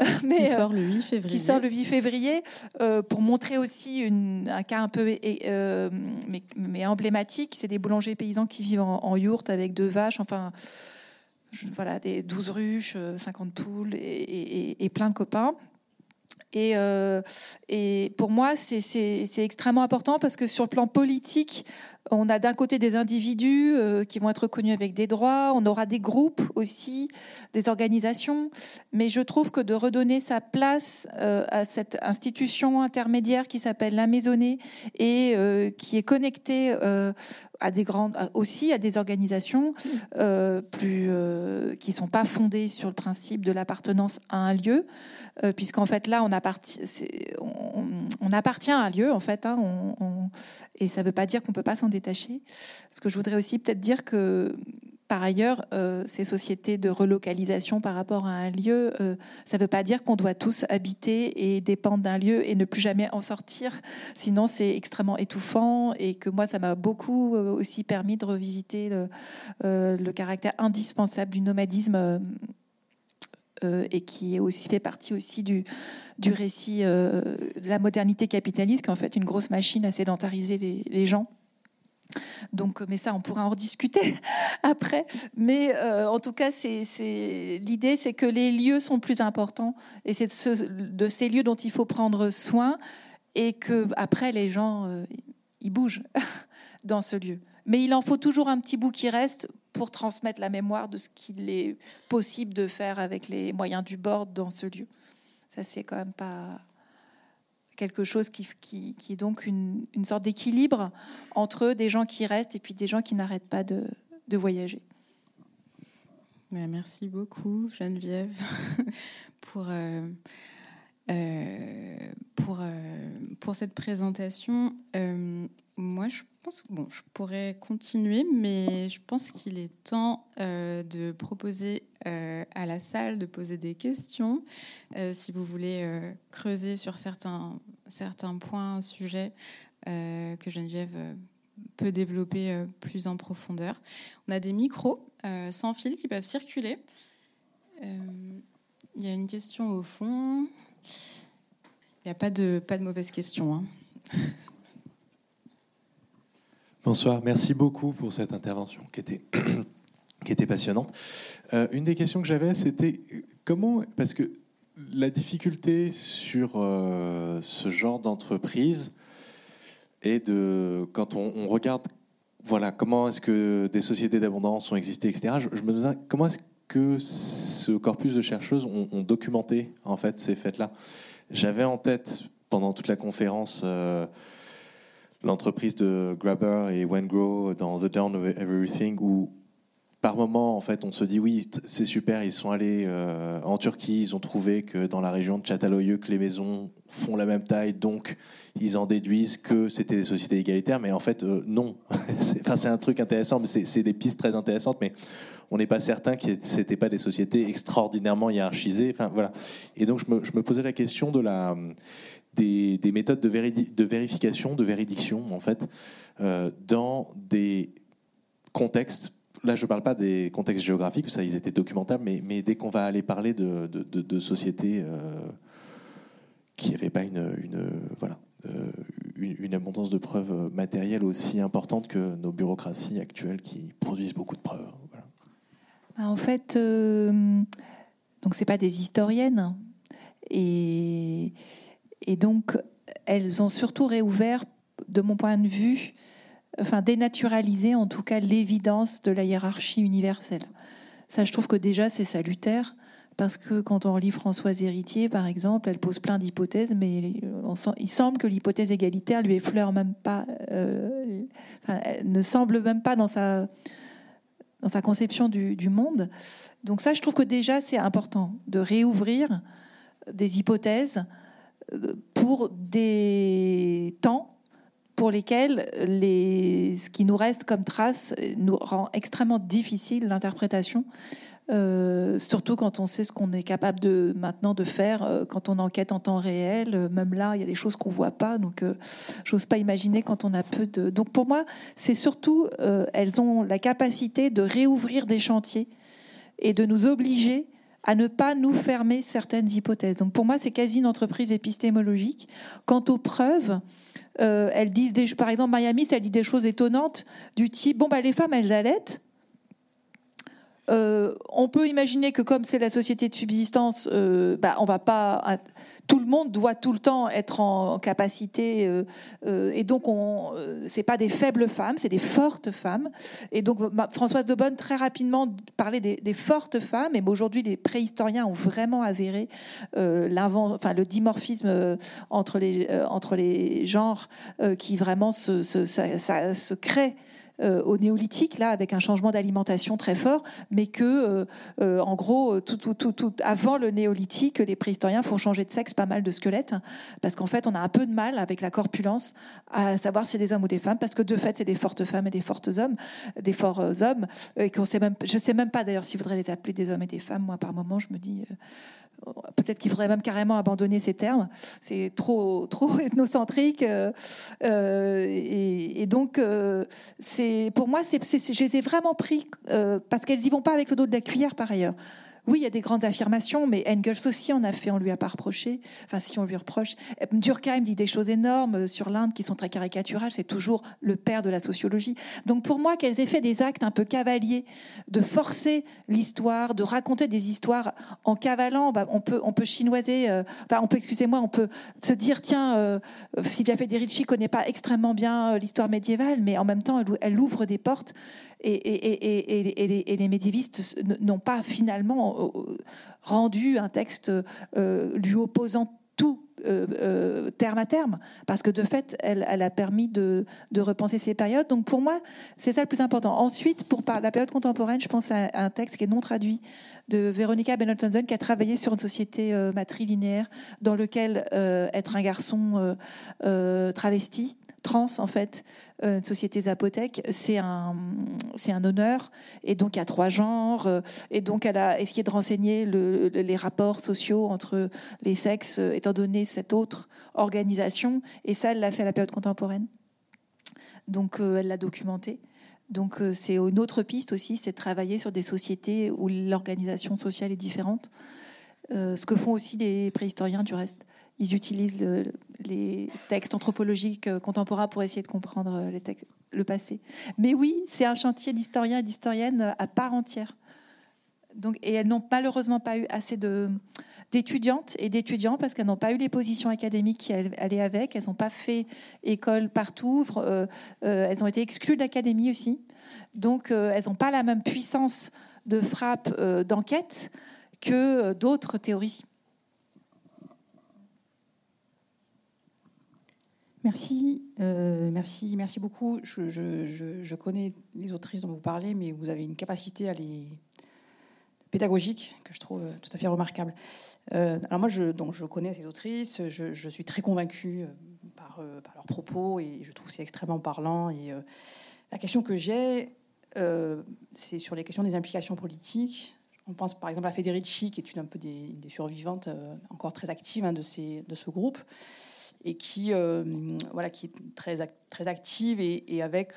mais, qui sort le 8 février. Qui sort le 8 février, pour montrer aussi une, un cas un peu mais, mais, emblématique. C'est des boulangers paysans qui vivent en, en yourte avec deux vaches enfin, voilà, des 12 ruches, 50 euh, poules et, plein de copains. Et, euh, et pour moi, c'est extrêmement important parce que sur le plan politique, on a d'un côté des individus euh, qui vont être reconnus avec des droits, on aura des groupes aussi, des organisations, mais je trouve que de redonner sa place euh, à cette institution intermédiaire qui s'appelle la maisonnée et euh, qui est connectée à des grandes, aussi à des organisations plus qui sont pas fondées sur le principe de l'appartenance à un lieu, puisqu'en fait là on, appartient, on, appartient à un lieu en fait, hein, et ça ne veut pas dire qu'on peut pas s'en détacher. Ce que je voudrais aussi peut-être dire que par ailleurs, euh, ces sociétés de relocalisation par rapport à un lieu, euh, ça ne veut pas dire qu'on doit tous habiter et dépendre d'un lieu et ne plus jamais en sortir. Sinon, c'est extrêmement étouffant et que moi, ça m'a beaucoup euh, aussi permis de revisiter le, caractère indispensable du nomadisme et qui est aussi fait partie aussi du, récit de la modernité capitaliste, qui est en fait une grosse machine à sédentariser les gens donc, mais ça, on pourra en rediscuter après. Mais euh, en tout cas, c'est, l'idée, c'est que les lieux sont plus importants et c'est de, ces lieux dont il faut prendre soin et que après les gens, euh, ils bougent dans ce lieu. Mais il en faut toujours un petit bout qui reste pour transmettre la mémoire de ce qu'il est possible de faire avec les moyens du bord dans ce lieu. Ça, c'est quand même pas quelque chose qui, qui, est donc une, une sorte d'équilibre entre des gens qui restent et puis des gens qui n'arrêtent pas de, de voyager. Merci beaucoup, Geneviève, pour, euh, pour, euh, pour cette présentation. moi, je pense que bon, je pourrais continuer, mais je pense qu'il est temps de proposer à la salle de poser des questions. si vous voulez creuser sur certains, certains points, sujets que Geneviève peut développer plus en profondeur. On a des micros sans fil qui peuvent circuler. Il y a une question au fond. Il n'y a pas de, pas de mauvaise question. Hein. Bonsoir, merci beaucoup pour cette intervention qui était, qui était passionnante. Euh, une des questions que j'avais, c'était comment, parce que la difficulté sur euh, ce genre d'entreprise est de, quand on, regarde, voilà, comment est-ce que des sociétés d'abondance ont existé, etc. Je, me demande comment est-ce que ce corpus de chercheuses ont, documenté en fait ces faits-là. J'avais en tête pendant toute la conférence. Euh, l'entreprise de Grabber et Wengrow dans The Dawn of Everything, où par moment, en fait, on se dit oui, c'est super, ils sont allés euh, en Turquie, ils ont trouvé que dans la région de Çatalhöyük, les maisons font la même taille, donc ils en déduisent que c'était des sociétés égalitaires, mais en fait, euh, non. enfin, c'est un truc intéressant, mais c'est des pistes très intéressantes, mais on n'est pas certain que c'était pas des sociétés extraordinairement hiérarchisées. Enfin, voilà. Et donc, je me, posais la question de la des, méthodes de, vérification, de véridiction, en fait, euh, dans des contextes. Là, je ne parle pas des contextes géographiques, ça, ils étaient documentables, mais, dès qu'on va aller parler de, sociétés euh, qui n'avaient pas une, une voilà, euh, une, abondance de preuves matérielles aussi importante que nos bureaucraties actuelles qui produisent beaucoup de preuves. Bah, en fait, donc c'est pas des historiennes et donc, elles ont surtout réouvert, de mon point de vue, enfin dénaturalisé en tout cas l'évidence de la hiérarchie universelle. Ça, je trouve que déjà c'est salutaire parce que quand on lit Françoise Héritier, par exemple, elle pose plein d'hypothèses, mais il semble que l'hypothèse égalitaire lui effleure même pas, euh, ne semble même pas dans sa dans sa conception du, monde. Donc ça, je trouve que déjà c'est important de réouvrir des hypothèses pour des temps pour lesquels les, ce qui nous reste comme trace nous rend extrêmement difficile l'interprétation. Euh, surtout quand on sait ce qu'on est capable de maintenant de faire euh, quand on enquête en temps réel. même là, il y a des choses qu'on voit pas, donc euh, j'ose pas imaginer quand on a peu de. Donc pour moi, c'est surtout elles ont la capacité de réouvrir des chantiers et de nous obliger à ne pas nous fermer certaines hypothèses. Donc pour moi, c'est quasi une entreprise épistémologique. Quant aux preuves, euh, elles disent des, par exemple, Miami, elle dit des choses étonnantes du type bon bah les femmes elles allaitent. Euh, on peut imaginer que comme c'est la société de subsistance, euh, bah, on va pas tout le monde doit tout le temps être en, capacité euh, et donc on euh, c'est pas des faibles femmes c'est des fortes femmes. Et donc Françoise de Bonne très rapidement parlait des, fortes femmes et aujourd'hui les préhistoriens ont vraiment avéré enfin le dimorphisme entre les entre les genres qui vraiment se, se crée euh, au néolithique, là, avec un changement d'alimentation très fort, mais que, euh, euh, en gros, tout, tout, tout, tout, avant le néolithique, les préhistoriens font changer de sexe pas mal de squelettes, parce qu'en fait, on a un peu de mal avec la corpulence à savoir si c'est des hommes ou des femmes, parce que de fait, c'est des fortes femmes et des fortes hommes, des forts hommes, et qu'on sait même, je sais même pas d'ailleurs s'il faudrait les appeler des hommes et des femmes. Moi, par moment, je me dis peut-être qu'il faudrait même carrément abandonner ces termes. C'est trop, trop ethnocentrique. Euh, euh, et, donc, euh, c'est pour moi, c'est, je les ai vraiment pris parce qu'elles y vont pas avec le dos de la cuillère par ailleurs. Oui, il y a des grandes affirmations, mais Engels aussi en a fait, on lui a pas reproché. Enfin, si on lui reproche. Durkheim dit des choses énormes sur l'Inde qui sont très caricaturales. C'est toujours le père de la sociologie. Donc, pour moi, qu'elles aient fait des actes un peu cavaliers, de forcer l'histoire, de raconter des histoires en cavalant, bah, on peut, on peut chinoiser. Euh, enfin, on peut, excusez-moi, on peut se dire, tiens, euh, Silvia Federici connaît pas extrêmement bien euh, l'histoire médiévale, mais en même temps, elle ouvre des portes et, les, médiévistes n'ont pas finalement euh, rendu un texte euh, lui opposant tout euh, terme à terme, parce que de fait, elle, a permis de, repenser ces périodes. Donc pour moi, c'est ça le plus important. Ensuite, pour la période contemporaine, je pense à un texte qui est non traduit de Veronica Beneltonson, qui a travaillé sur une société matrilinéaire dans lequel être un garçon travesti trans, en fait, euh, une société Zapotec, c'est un, un honneur. Et donc, il y a trois genres. Euh, et donc, elle a essayé de renseigner les rapports sociaux entre les sexes, euh, étant donné cette autre organisation. Et ça, elle l'a fait à la période contemporaine. Donc, elle l'a documenté. Donc, c'est une autre piste aussi, c'est travailler sur des sociétés où l'organisation sociale est différente. ce que font aussi les préhistoriens, du reste ils utilisent les textes anthropologiques euh, contemporains pour essayer de comprendre euh, le passé. Mais oui, c'est un chantier d'historiens et d'historiennes à part entière. Donc, et elles n'ont malheureusement pas eu assez de, d'étudiantes et d'étudiants parce qu'elles n'ont pas eu les positions académiques qui allaient avec, elles n'ont pas fait école partout, euh, euh, elles ont été exclues de l'académie aussi. Donc euh, elles n'ont pas la même puissance de frappe d'enquête que d'autres théories. Merci, merci, merci beaucoup. Je, connais les autrices dont vous parlez, mais vous avez une capacité pédagogique que je trouve tout à fait remarquable. Euh, alors moi, je, donc, je connais ces autrices, je, suis très convaincue euh, euh, par, leurs propos et je trouve c'est extrêmement parlant. Et la question que j'ai, c'est sur les questions des implications politiques. On pense par exemple à Federici, qui est une des, survivantes encore très actives hein, de, ce groupe et qui, voilà, qui est très, très active et avec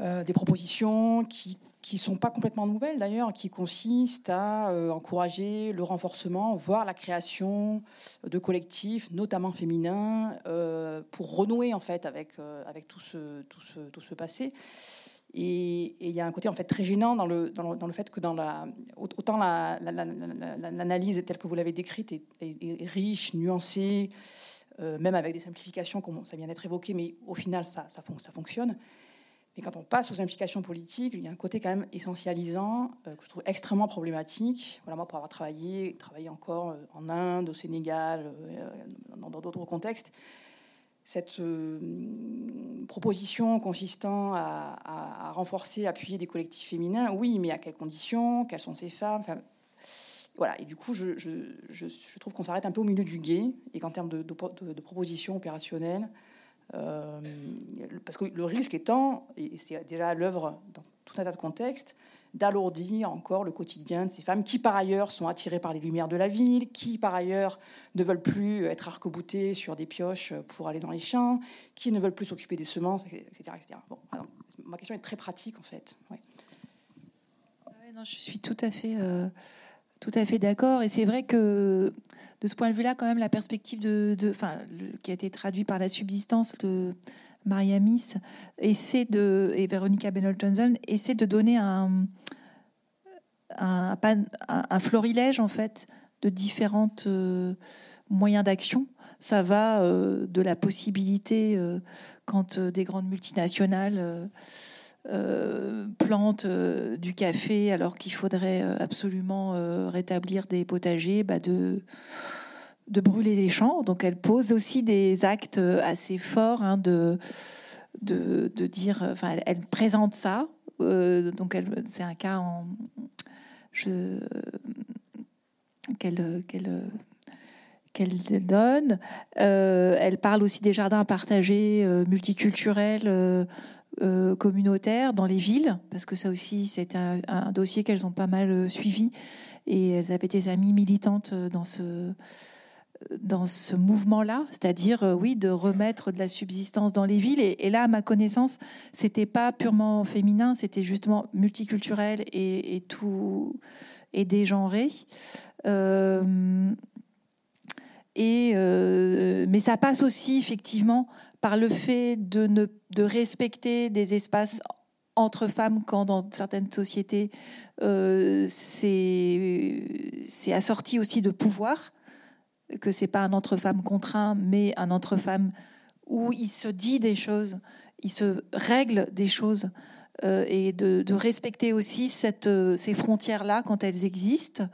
des propositions qui qui ne sont pas complètement nouvelles d'ailleurs, qui consistent à euh, encourager le renforcement, voire la création de collectifs, notamment féminins, euh, pour renouer en fait avec, euh, avec tout, ce, tout, ce, tout ce passé. Et il y a un côté en fait très gênant dans le, dans le, dans le fait que dans la, autant l'analyse la, telle que vous l'avez décrite est, riche, nuancée, même avec des simplifications, comme ça vient d'être évoqué, mais au final ça, ça fonctionne. Mais quand on passe aux implications politiques, il y a un côté quand même essentialisant euh, que je trouve extrêmement problématique. Voilà, moi, pour avoir travaillé, travaillé encore euh, en Inde, au Sénégal, euh, dans d'autres contextes, cette proposition consistant à, renforcer, appuyer des collectifs féminins, oui, mais à quelles conditions Quelles sont ces femmes enfin, voilà, et du coup, je, trouve qu'on s'arrête un peu au milieu du guet et qu'en termes de propositions opérationnelles, euh, parce que le risque étant, et c'est déjà l'œuvre dans tout un tas de contextes, d'alourdir encore le quotidien de ces femmes qui, par ailleurs, sont attirées par les lumières de la ville, qui, par ailleurs, ne veulent plus être arc-boutées sur des pioches pour aller dans les champs, qui ne veulent plus s'occuper des semences, etc. etc. Bon, ma question est très pratique, en fait. non, je suis tout à fait... Euh, tout à fait d'accord. Et c'est vrai que de ce point de vue-là, quand même, la perspective de, qui a été traduit par la subsistance de Maria Miss essaie de, et Veronica Bennell-Johnson essaie de donner un, un, un, florilège en fait de différents euh, moyens d'action. Ça va euh, de la possibilité euh, quand des grandes multinationales euh, plante euh, du café alors qu'il faudrait euh, absolument rétablir des potagers, bah de, de brûler des champs. Donc elle pose aussi des actes assez forts hein, de, de, de, dire, enfin elle, présente ça. donc c'est un cas en, qu'elle, qu'elle, donne. elle parle aussi des jardins partagés multiculturels euh, communautaires dans les villes, parce que ça aussi, c'est un, dossier qu'elles ont pas mal euh, suivi. Et elles avaient des amies militantes euh, dans ce, dans ce mouvement-là, c'est-à-dire, oui, de remettre de la subsistance dans les villes. Et, là, à ma connaissance, c'était pas purement féminin, c'était justement multiculturel et, tout et dégenré. et, mais ça passe aussi effectivement par le fait de, ne, de respecter des espaces entre femmes quand dans certaines sociétés euh, c'est assorti aussi de pouvoir, que c'est pas un entre-femmes contraint, mais un entre-femmes où il se dit des choses, il se règle des choses, euh, et de, de, respecter aussi cette, ces frontières-là quand elles existent.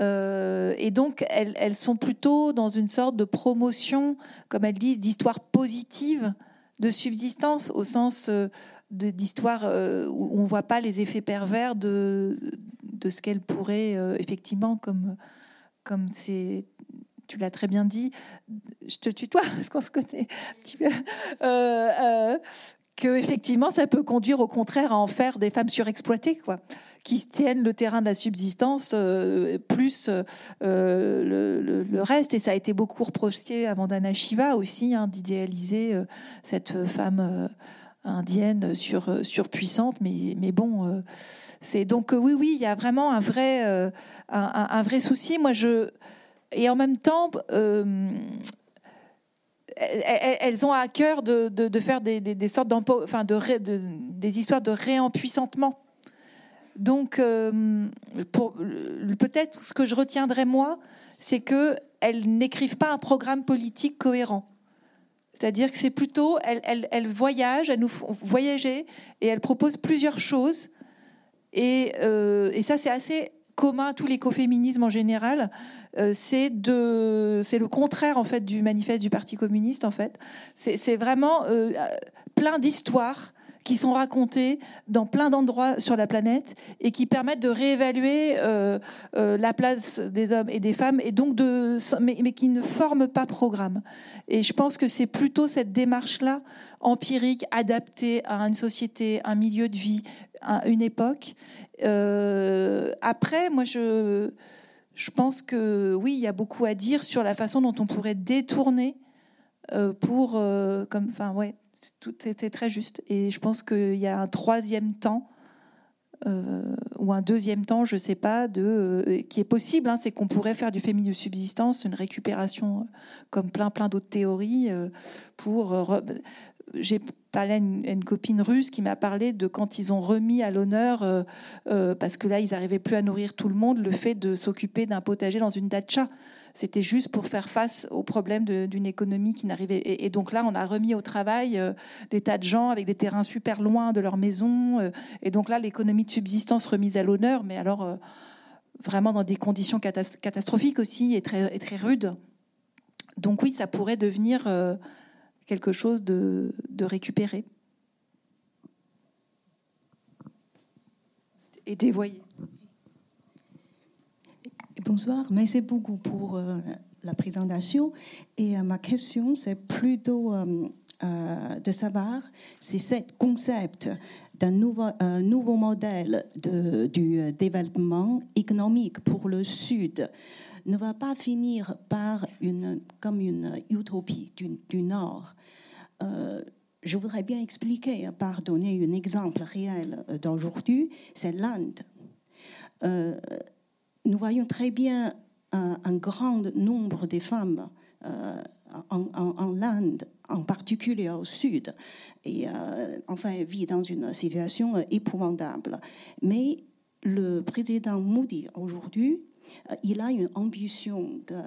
Euh, et donc, elles, sont plutôt dans une sorte de promotion, comme elles disent, d'histoire positive de subsistance, au sens euh, d'histoire euh, où on ne voit pas les effets pervers de, ce qu'elles pourraient, effectivement, comme tu l'as très bien dit, je te tutoie parce qu'on se connaît un petit peu, que effectivement ça peut conduire au contraire à en faire des femmes surexploitées quoi qui tiennent le terrain de la subsistance euh, plus euh, le, reste. Et ça a été beaucoup reproché à Vandana Shiva aussi hein, d'idéaliser euh, cette femme indienne sur surpuissante. Mais mais bon c'est donc oui oui il y a vraiment un vrai un, vrai souci. Moi je et en même temps elles ont à cœur de, faire des, des, sortes de, de, des histoires de réempuissantement. Donc, euh, peut-être ce que je retiendrai moi, c'est que elles n'écrivent pas un programme politique cohérent. C'est-à-dire que c'est plutôt, elles, voyagent, elles nous font voyager et elles proposent plusieurs choses. Et, euh, et ça, c'est assez commun à tous l'écoféminisme en général. Euh, c'est de, c'est le contraire en fait du manifeste du Parti communiste en fait. C'est vraiment euh, plein d'histoires qui sont racontées dans plein d'endroits sur la planète et qui permettent de réévaluer euh, la place des hommes et des femmes et donc de mais, mais qui ne forment pas programme. Et je pense que c'est plutôt cette démarche là empirique adaptée à une société, un milieu de vie, une époque. après, moi je je pense que oui, il y a beaucoup à dire sur la façon dont on pourrait détourner euh, pour, euh, comme, enfin ouais, tout était très juste. Et je pense qu'il y a un troisième temps euh, ou un deuxième temps, je ne sais pas, de, qui est possible. Hein, c'est qu'on pourrait faire du féminisme subsistance une récupération, comme plein plein d'autres théories, pour j'ai parlé à une, copine russe qui m'a parlé de quand ils ont remis à l'honneur, euh, euh, parce que là, ils n'arrivaient plus à nourrir tout le monde, le fait de s'occuper d'un potager dans une datcha. C'était juste pour faire face aux problèmes d'une économie qui n'arrivait. Et, donc là, on a remis au travail euh, des tas de gens avec des terrains super loin de leur maison. et donc là, l'économie de subsistance remise à l'honneur, mais alors vraiment dans des conditions catastrophiques aussi et très, et rudes. Donc oui, ça pourrait devenir quelque chose de, de récupéré et dévoyé. Bonsoir, merci beaucoup pour euh, la présentation. Et euh, ma question, c'est plutôt euh, de savoir si ce concept d'un nouveau, modèle du développement économique pour le Sud ne va pas finir par une, comme une utopie du, Nord. Euh, je voudrais bien expliquer par donner un exemple réel d'aujourd'hui, c'est l'Inde. Euh, nous voyons très bien un, grand nombre de femmes euh, en, Inde, en particulier au sud, et enfin vivent dans une situation épouvantable. Mais le président Modi aujourd'hui euh, il a une ambition de,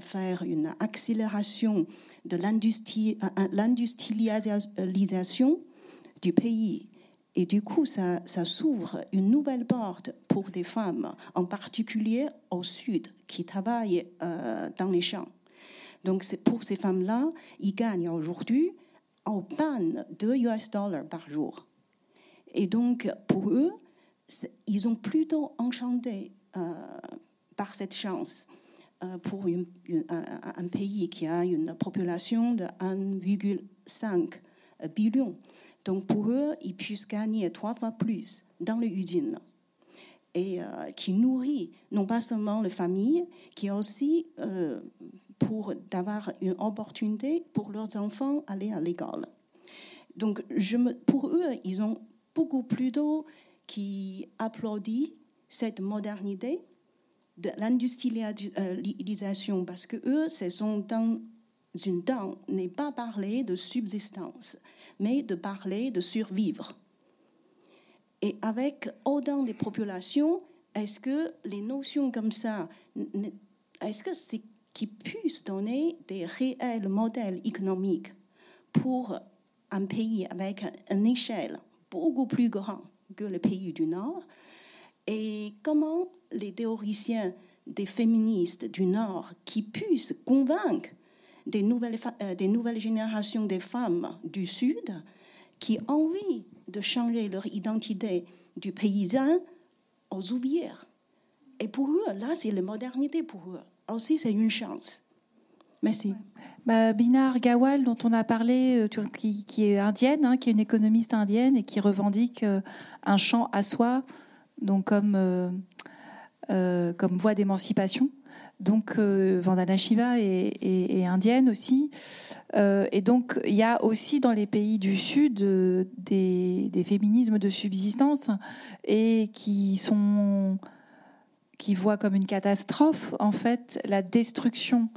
faire une accélération de euh, euh, l'industrialisation du pays. Et du coup, ça, s'ouvre une nouvelle porte pour des femmes, en particulier au sud, qui travaillent dans les champs. Donc, pour ces femmes-là, ils gagnent aujourd'hui en peine 2 US dollars par jour. Et donc, pour eux, ils ont plutôt enchanté par cette chance euh, pour un, pays qui a une population de 1,5 billion. Donc pour eux, ils puissent gagner trois fois plus dans les usines et euh, qui nourrit non pas seulement les familles, qui aussi euh, pour d'avoir une opportunité pour leurs enfants aller à l'école. Donc pour eux, ils ont beaucoup plus d'eau qui applaudit cette modernité de l'industrialisation, parce que eux, ce sont dans une temps, n'est pas parler de subsistance, mais de parler de survivre. Et avec autant de populations, est-ce que les notions comme ça, est-ce que c'est qui puissent donner des réels modèles économiques pour un pays avec une échelle beaucoup plus grande que le pays du Nord? Et comment les théoriciens des féministes du Nord qui puissent convaincre des nouvelles, euh, des nouvelles générations de femmes du Sud qui ont envie de changer leur identité du paysan aux ouvrières. Et pour eux, là, c'est la modernité pour eux. Aussi, c'est une chance. Merci. Bah, Binar Gawal, dont on a parlé, euh, qui, est indienne, hein, qui est une économiste indienne et qui revendique euh, un champ à soi donc comme, comme voie d'émancipation. Donc euh, Vandana Shiva est, indienne aussi. et donc il y a aussi dans les pays du Sud des, des, féminismes de subsistance et qui sont qui voient comme une catastrophe en fait la destruction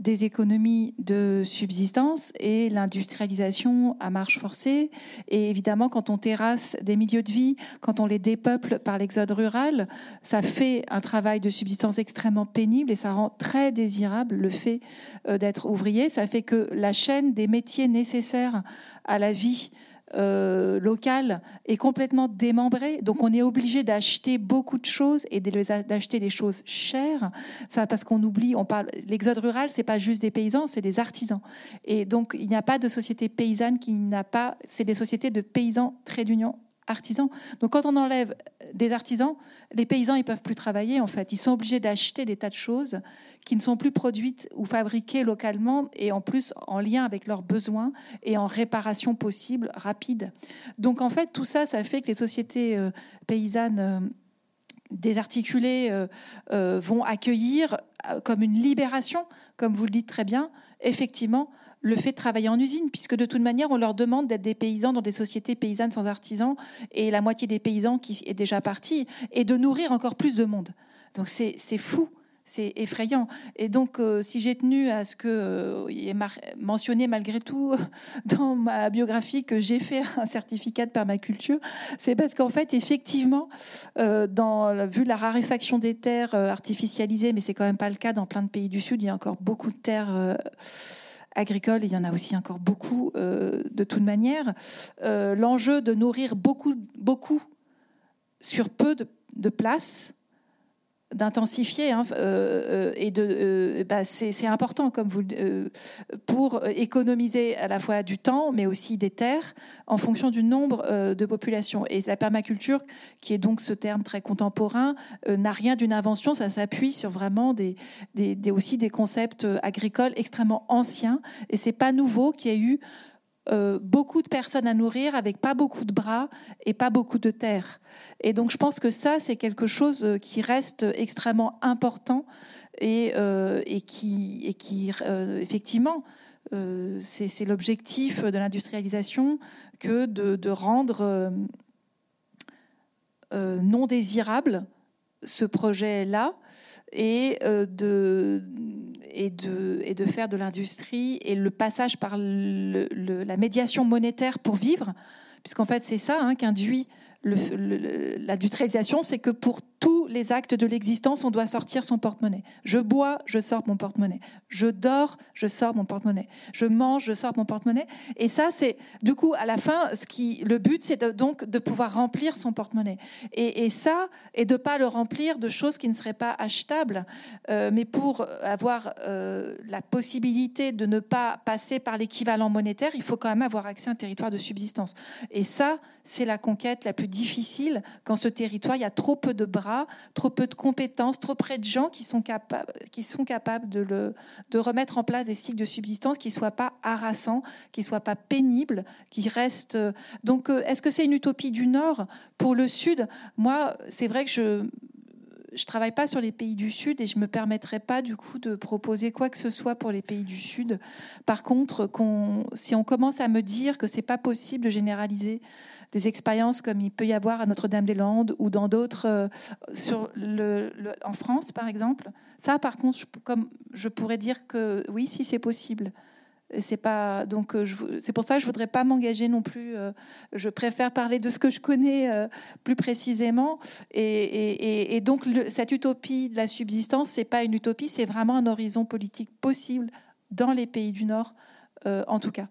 des économies de subsistance et l'industrialisation à marche forcée. Et évidemment, quand on terrasse des milieux de vie, quand on les dépeuple par l'exode rural, ça fait un travail de subsistance extrêmement pénible et ça rend très désirable le fait euh, d'être ouvrier. Ça fait que la chaîne des métiers nécessaires à la vie euh, local est complètement démembré. Donc on est obligé d'acheter beaucoup de choses et d'acheter des choses chères. Ça parce qu'on oublie, on parle l'exode rural, c'est pas juste des paysans, c'est des artisans. Et donc il n'y a pas de société paysanne qui n'a pas, c'est des sociétés de paysans très d'union artisans. Donc quand on enlève des artisans, les paysans ils peuvent plus travailler en fait. Ils sont obligés d'acheter des tas de choses qui ne sont plus produites ou fabriquées localement et en plus en lien avec leurs besoins et en réparation possible rapide. Donc en fait tout ça, ça fait que les sociétés euh, paysannes euh, désarticulées euh, vont accueillir comme une libération, comme vous le dites très bien, effectivement le fait de travailler en usine, puisque de toute manière, on leur demande d'être des paysans dans des sociétés paysannes sans artisans, et la moitié des paysans qui est déjà partie, et de nourrir encore plus de monde. Donc c'est fou. C'est effrayant. Et donc, euh, si j'ai tenu à ce que euh, il est mentionné malgré tout dans ma biographie que j'ai fait un certificat de permaculture, c'est parce qu'en fait, effectivement, euh, vu la raréfaction des terres artificialisées, mais c'est quand même pas le cas dans plein de pays du Sud, il y a encore beaucoup de terres agricole, il y en a aussi encore beaucoup euh, de toute manière. Euh, l'enjeu de nourrir beaucoup, beaucoup sur peu de place, d'intensifier hein, euh, euh, et de euh, bah, c'est important comme vous pour économiser à la fois du temps mais aussi des terres en fonction du nombre de populations. Et la permaculture qui est donc ce terme très contemporain n'a rien d'une invention. Ça s'appuie sur vraiment des, des, aussi des concepts agricoles extrêmement anciens. Et c'est pas nouveau qu'il y ait eu euh, beaucoup de personnes à nourrir avec pas beaucoup de bras et pas beaucoup de terre. Et donc je pense que ça, c'est quelque chose euh, qui reste extrêmement important et, euh, et qui, et qui effectivement, c'est l'objectif de l'industrialisation que de, de rendre non désirable ce projet-là et, de, et, de, faire de l'industrie et le passage par la médiation monétaire pour vivre, puisqu'en fait c'est ça hein, qu'induit l'industrialisation, c'est que pour tous les actes de l'existence, on doit sortir son porte-monnaie. Je bois, je sors mon porte-monnaie. Je dors, je sors mon porte-monnaie. Je mange, je sors mon porte-monnaie. Et ça, c'est du coup à la fin, ce qui, le but, c'est donc de pouvoir remplir son porte-monnaie. Et, ça, et de pas le remplir de choses qui ne seraient pas achetables, euh, mais pour avoir euh, la possibilité de ne pas passer par l'équivalent monétaire, il faut quand même avoir accès à un territoire de subsistance. Et ça, c'est la conquête la plus difficile quand ce territoire, il y a trop peu de bras trop peu de compétences, trop près de gens qui sont capables, qui sont capables de, remettre en place des cycles de subsistance qui ne soient pas harassants, qui ne soient pas pénibles, qui restent. Donc, euh, est-ce que c'est une utopie du Nord? Pour le Sud, moi, c'est vrai que je je travaille pas sur les pays du Sud et je me permettrai pas du coup de proposer quoi que ce soit pour les pays du Sud. Par contre, si on commence à me dire que c'est pas possible de généraliser des expériences comme il peut y avoir à Notre-Dame-des-Landes ou dans d'autres, euh, en France par exemple. Ça, par contre, je, comme je pourrais dire que oui, si c'est possible. Euh, c'est pour ça que je voudrais pas m'engager non plus. Euh, je préfère parler de ce que je connais plus précisément. Et, et, donc cette utopie de la subsistance, c'est pas une utopie, c'est vraiment un horizon politique possible dans les pays du Nord, en tout cas.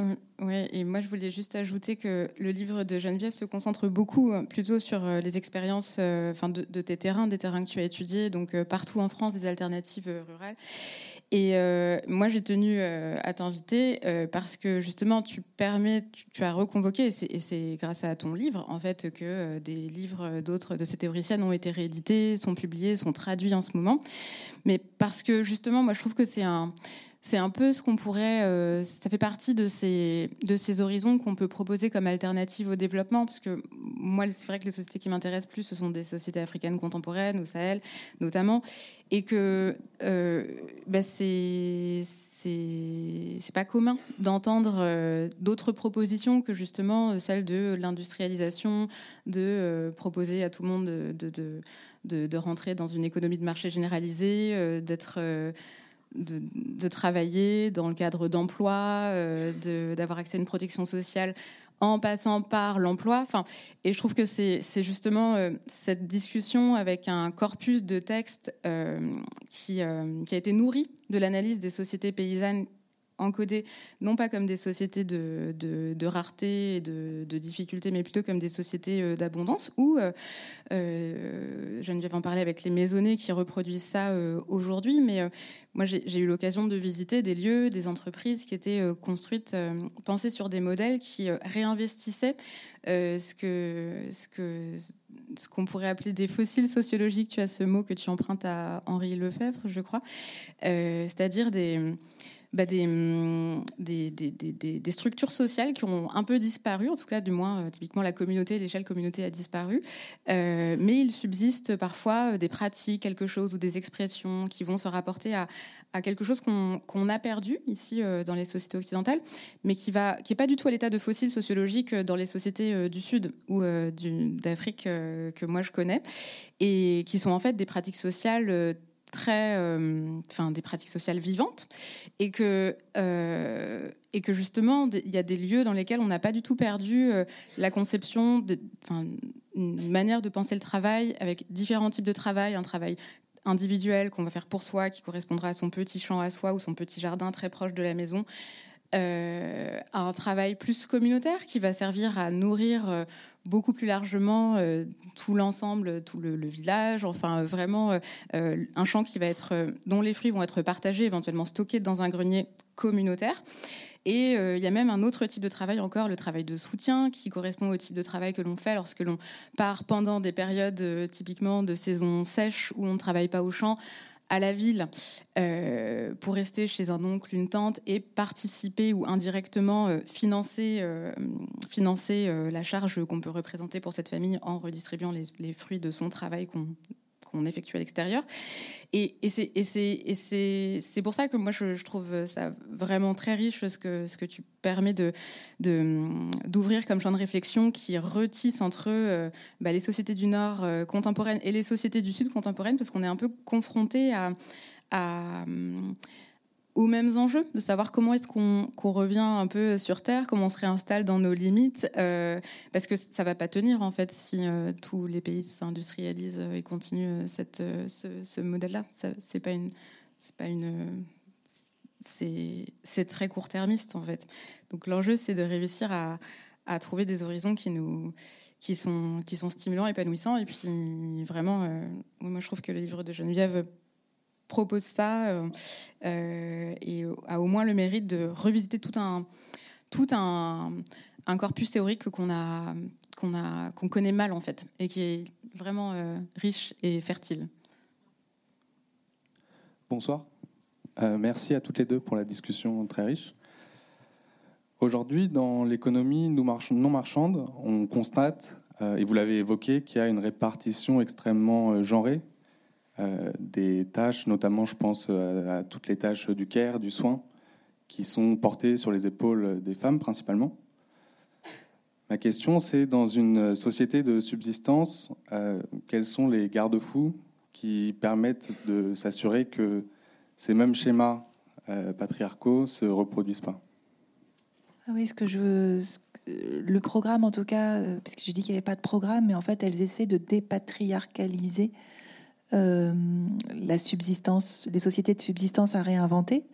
Euh, oui, et moi je voulais juste ajouter que le livre de Geneviève se concentre beaucoup euh, plutôt sur euh, les expériences enfin, de, tes terrains, des terrains que tu as étudiés, donc partout en France, des alternatives rurales. Et moi j'ai tenu à t'inviter parce que justement tu permets, tu, as reconvoqué, et c'est grâce à ton livre en fait que des livres d'autres de ces théoriciennes ont été réédités, sont publiés, sont traduits en ce moment. Mais parce que justement moi je trouve que c'est un c'est un peu ce qu'on pourrait, euh, ça fait partie de ces, horizons qu'on peut proposer comme alternative au développement, parce que moi, c'est vrai que les sociétés qui m'intéressent plus, ce sont des sociétés africaines contemporaines, au Sahel notamment, et que euh, bah, c'est c'est pas commun d'entendre euh, d'autres propositions que justement celle de l'industrialisation, de proposer à tout le monde de, de, de, rentrer dans une économie de marché généralisée, d'être de, travailler dans le cadre d'emploi, d'avoir accès à une protection sociale en passant par l'emploi. Enfin, et je trouve que c'est justement euh, cette discussion avec un corpus de textes euh, euh, qui, a été nourri de l'analyse des sociétés paysannes encodées non pas comme des sociétés de, rareté et de, de, difficulté, mais plutôt comme des sociétés euh, d'abondance, où, euh, euh, Geneviève en parler avec les maisonnées qui reproduisent ça euh, aujourd'hui, mais moi j'ai eu l'occasion de visiter des lieux, des entreprises qui étaient construites, pensées sur des modèles qui réinvestissaient ce que... Ce que ce qu'on pourrait appeler des fossiles sociologiques, tu as ce mot que tu empruntes à Henri Lefebvre, je crois, c'est-à-dire des, bah, hum, des, structures sociales qui ont un peu disparu, en tout cas du moins euh, typiquement la communauté, l'échelle communauté a disparu, euh, mais il subsiste parfois euh, des pratiques, quelque chose ou des expressions qui vont se rapporter à, à quelque chose qu'on a perdu ici dans les sociétés occidentales, mais qui va qui est pas du tout à l'état de fossile sociologique dans les sociétés du Sud ou d'Afrique que moi je connais, et qui sont en fait des pratiques sociales euh, enfin, des pratiques sociales vivantes, et que euh, et que justement il y a des lieux dans lesquels on n'a pas du tout perdu euh, la conception, de, une manière de penser le travail avec différents types de travail, un travail individuel qu'on va faire pour soi, qui correspondra à son petit champ à soi ou son petit jardin très proche de la maison, euh, un travail plus communautaire qui va servir à nourrir euh, beaucoup plus largement euh, tout l'ensemble, tout le, village, enfin vraiment un champ qui va être dont les fruits vont être partagés, éventuellement stockés dans un grenier communautaire. Et il y a même un autre type de travail encore, le travail de soutien, qui correspond au type de travail que l'on fait lorsque l'on part pendant des périodes typiquement de saison sèche où on ne travaille pas au champ à la ville euh, pour rester chez un oncle, une tante et participer ou indirectement euh, financer, euh, financer la charge qu'on peut représenter pour cette famille en redistribuant les, les fruits de son travail qu'on qu'on effectue à l'extérieur. Et, et c'est pour ça que moi, je, trouve ça vraiment très riche ce que, ce que tu permets d'ouvrir de, d'ouvrir comme champ de réflexion qui retisse entre euh, bah, les sociétés du Nord euh, contemporaines et les sociétés du Sud contemporaines, parce qu'on est un peu confronté à aux mêmes enjeux, de savoir comment est-ce qu'on revient un peu sur Terre, comment on se réinstalle dans nos limites, euh, parce que ça va pas tenir en fait si euh, tous les pays s'industrialisent et continuent cette, ce, modèle-là. C'est c'est pas une, c'est très court-termiste en fait. Donc l'enjeu c'est de réussir à, trouver des horizons qui nous qui sont, qui sont stimulants, épanouissants. Et puis, vraiment, euh, moi, je trouve que le livre de Geneviève propose ça euh, euh, et a au moins le mérite de revisiter tout un, tout un, corpus théorique qu'on a, qu'on a, qu'on connaît mal en fait et qui est vraiment euh, riche et fertile. Bonsoir. merci à toutes les deux pour la discussion très riche. Aujourd'hui, dans l'économie non marchande, on constate, et vous l'avez évoqué, qu'il y a une répartition extrêmement genrée des tâches, notamment je pense à, toutes les tâches du care, du soin, qui sont portées sur les épaules des femmes principalement. Ma question, c'est dans une société de subsistance, euh, quels sont les garde-fous qui permettent de s'assurer que ces mêmes schémas euh, patriarcaux se reproduisent pas? Ah oui, ce que je le programme en tout cas, puisque je dis qu'il n'y avait pas de programme, mais en fait elles essaient de dépatriarcaliser euh, la subsistance, les sociétés de subsistance à réinventer,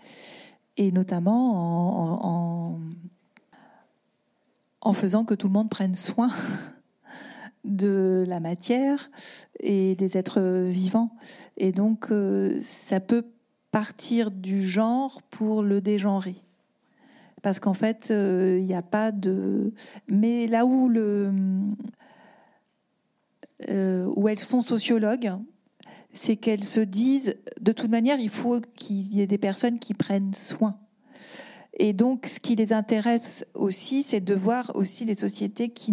et notamment en, en, faisant que tout le monde prenne soin de la matière et des êtres vivants. Et donc, euh, ça peut partir du genre pour le dégenrer. Parce qu'en fait, euh, il n'y a pas de... Mais là où, le, où elles sont sociologues, c'est qu'elles se disent, de toute manière, il faut qu'il y ait des personnes qui prennent soin. Et donc, ce qui les intéresse aussi, c'est de voir aussi les sociétés qui,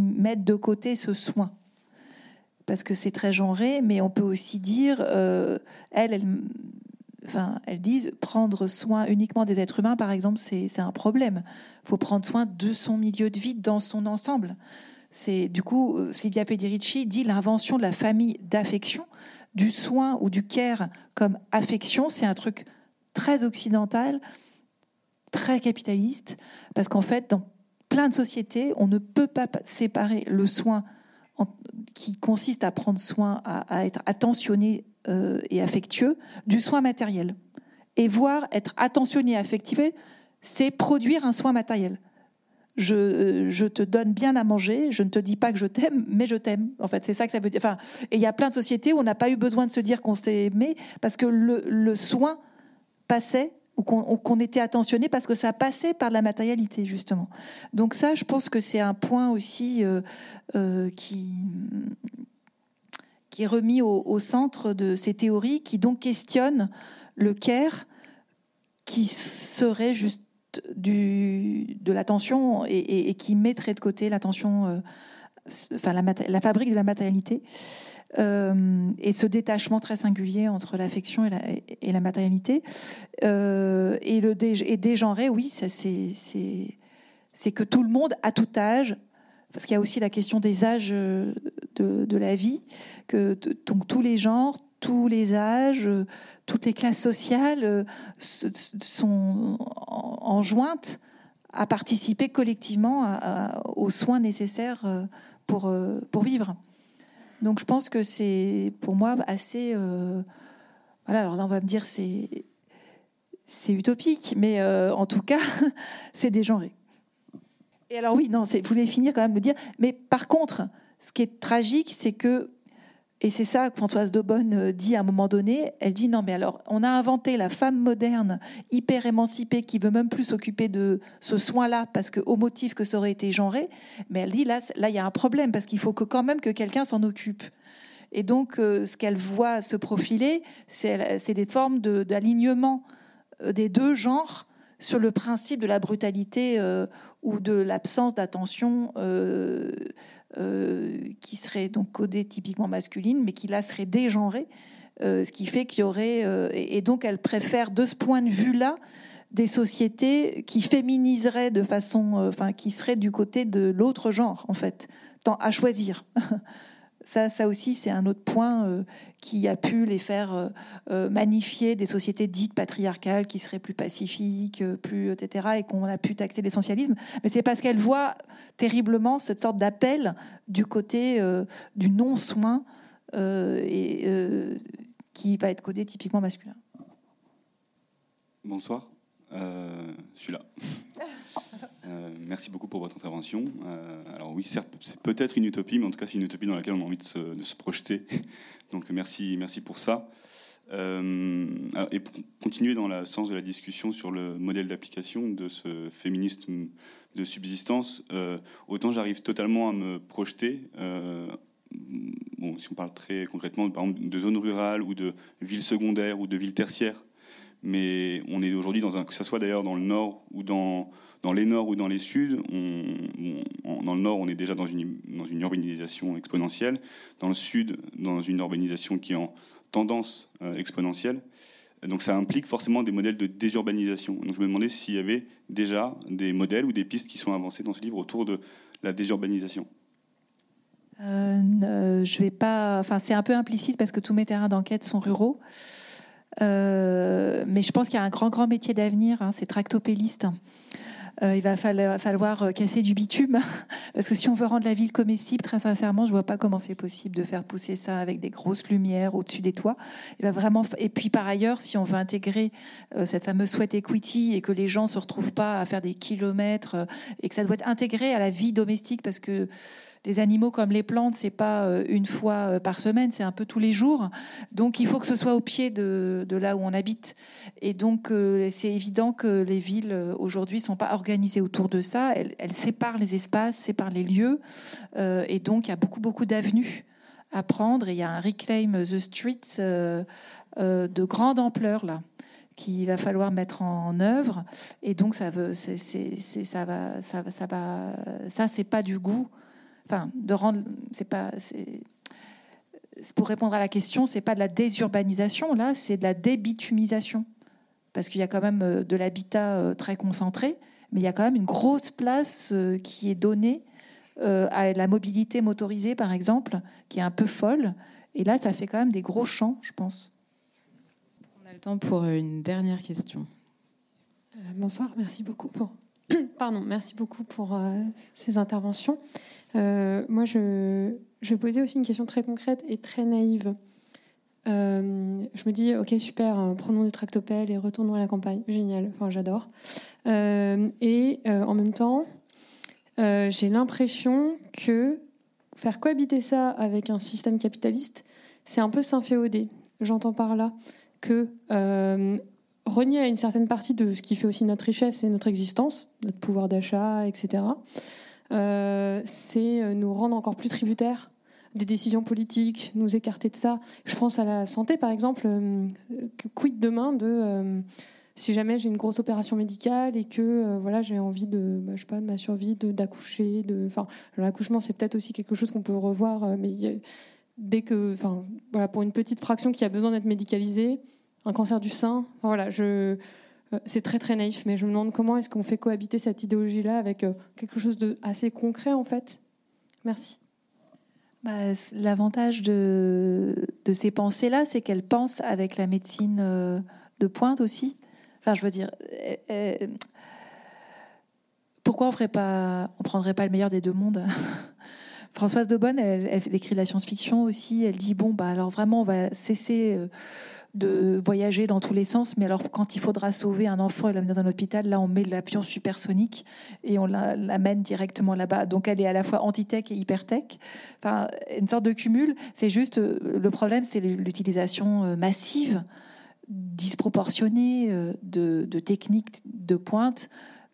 mettent de côté ce soin. Parce que c'est très genré, mais on peut aussi dire, euh, elle, enfin, elles disent prendre soin uniquement des êtres humains, par exemple, c'est un problème. Il faut prendre soin de son milieu de vie dans son ensemble. C'est du coup, euh, Silvia Federici dit l'invention de la famille d'affection, du soin ou du care comme affection, c'est un truc très occidental, très capitaliste, parce qu'en fait, dans plein de sociétés, on ne peut pas séparer le soin qui consiste à prendre soin, à, être attentionné euh, et affectueux, du soin matériel. Et voir être attentionné et affectué, c'est produire un soin matériel. Je, euh, je, te donne bien à manger, je ne te dis pas que je t'aime, mais je t'aime. En fait, c'est ça que ça veut dire. Enfin, et il y a plein de sociétés où on n'a pas eu besoin de se dire qu'on s'est aimé parce que le, soin passait ou qu'on était attentionné parce que ça passait par la matérialité justement. Donc ça, je pense que c'est un point aussi euh, euh, qui qui est remis au, centre de ces théories, qui donc questionnent le care, qui serait juste du, de l'attention et, qui mettrait de côté l'attention, euh, enfin la, la, fabrique de la matérialité. Euh, et ce détachement très singulier entre l'affection et la, et la matérialité. Euh, et, le et dégenrer, oui, c'est que tout le monde, à tout âge, parce qu'il y a aussi la question des âges de, de la vie, que donc tous les genres, tous les âges, toutes les classes sociales euh, sont enjointes à participer collectivement aux soins nécessaires pour, pour vivre. Donc je pense que c'est pour moi assez. Euh, voilà, alors là on va me dire c'est c'est utopique, mais euh, en tout cas c'est dégenré. Et alors oui, non, je voulais finir quand même de dire, mais par contre, ce qui est tragique, c'est que et c'est ça que Françoise Daubonne euh, dit à un moment donné. Elle dit non, mais alors, on a inventé la femme moderne, hyper émancipée, qui veut même plus s'occuper de ce soin-là parce que au motif que ça aurait été genré. Mais elle dit là, là, il y a un problème parce qu'il faut que quand même que quelqu'un s'en occupe. Et donc, euh, ce qu'elle voit se profiler, c'est des formes d'alignement euh, des deux genres sur le principe de la brutalité ou de l'absence d'attention. Qui serait donc codée typiquement masculine, mais qui là serait dégenrée, euh, ce qui fait qu'il y aurait... Euh, et, donc elle préfère de ce point de vue-là des sociétés qui féminiseraient de façon... enfin, qui seraient du côté de l'autre genre, en fait, tant à choisir. Ça, ça aussi, c'est un autre point euh, qui a pu les faire euh, euh, magnifier des sociétés dites patriarcales qui seraient plus pacifiques, plus etc., et qu'on a pu taxer l'essentialisme. Mais c'est parce qu'elle voit terriblement cette sorte d'appel du côté du non-soin qui va être codé typiquement masculin. Bonsoir. Je suis là. Euh, merci beaucoup pour votre intervention. Euh, alors oui, certes, c'est peut-être une utopie, mais en tout cas, c'est une utopie dans laquelle on a envie de se, projeter. Donc merci, merci pour ça. Euh, et pour continuer dans le sens de la discussion sur le modèle d'application de ce féminisme de subsistance, autant j'arrive totalement à me projeter. bon, si on parle très concrètement, par exemple, de zones rurales ou de villes secondaires ou de villes tertiaires, mais on est aujourd'hui dans un, que ce soit d'ailleurs dans le nord ou dans dans les nord ou dans les sud, on, dans le nord, on est déjà dans une, dans une urbanisation exponentielle. Dans le sud, dans une urbanisation qui est en tendance euh, exponentielle. Donc ça implique forcément des modèles de désurbanisation. Donc je me demandais s'il y avait déjà des modèles ou des pistes qui sont avancées dans ce livre autour de la désurbanisation. Euh, je vais pas. Enfin, c'est un peu implicite parce que tous mes terrains d'enquête sont ruraux. Euh, mais je pense qu'il y a un grand, grand métier d'avenir, hein, c'est tractopéliste. Euh, il va falloir, euh, casser du bitume, parce que si on veut rendre la ville comestible, très sincèrement, je vois pas comment c'est possible de faire pousser ça avec des grosses lumières au-dessus des toits. Et puis par ailleurs, si on veut intégrer euh, cette fameuse sweat equity et que les gens se retrouvent pas à faire des kilomètres et que ça doit être intégré à la vie domestique, parce que les animaux comme les plantes, c'est pas euh, une fois euh, par semaine, c'est un peu tous les jours. Donc il faut que ce soit au pied de, là où on habite. Et donc euh, c'est évident que les villes aujourd'hui sont pas organisées autour de ça. Elles, séparent les espaces, séparent les lieux, et donc il y a beaucoup beaucoup d'avenues à prendre. Et il y a un reclaim the streets de grande ampleur là qu'il va falloir mettre en œuvre. Et donc ça veut, c'est, ça va, ça ça va, ça c'est pas du goût enfin, de rendre, c'est pas, pour répondre à la question, c'est pas de la désurbanisation, là, c'est de la débitumisation. Parce qu'il y a quand même euh, de l'habitat euh, très concentré, mais il y a quand même une grosse place euh, qui est donnée à la mobilité motorisée, par exemple, qui est un peu folle. Et là, ça fait quand même des gros champs, je pense. On a le temps pour une dernière question. bonsoir, merci beaucoup pour, Pardon, merci beaucoup pour ces interventions. Moi, je, je poser aussi une question très concrète et très naïve. Euh, je me dis, ok, super, euh, prenons des tractopelles et retournons à la campagne. Génial, enfin, j'adore. Euh, et en même temps, j'ai l'impression que faire cohabiter ça avec un système capitaliste, c'est un peu s'inféoder. J'entends par là que renier à une certaine partie de ce qui fait aussi notre richesse et notre existence, notre pouvoir d'achat, etc., euh, c'est euh, nous rendre encore plus tributaires des décisions politiques, nous écarter de ça. Je pense à la santé, par exemple. Euh, quid demain de si jamais j'ai une grosse opération médicale et que voilà j'ai envie de bah, je sais pas de ma survie d'accoucher de enfin l'accouchement c'est peut-être aussi quelque chose qu'on peut revoir mais dès que enfin voilà pour une petite fraction qui a besoin d'être médicalisée un cancer du sein voilà je euh, c'est très très naïf, mais je me demande comment est-ce qu'on fait cohabiter cette idéologie-là avec euh, quelque chose de assez concret en fait? Merci. Bah, L'avantage de, de, ces pensées-là, c'est qu'elles pensent avec la médecine euh, de pointe aussi. Enfin, je veux dire, pourquoi on ferait pas, on prendrait pas le meilleur des deux mondes? Françoise de Bonne, elle, elle, écrit la science-fiction aussi. Elle dit bon, bah alors vraiment, on va cesser de voyager dans tous les sens. Mais alors, quand il faudra sauver un enfant et l'amener dans un hôpital, là, on met l'avion supersonique et on l'amène directement là-bas. Donc, elle est à la fois anti-tech et hyper-tech. Une sorte de cumul. C'est juste, euh, le problème, c'est l'utilisation euh, massive, disproportionnée euh, de techniques de pointe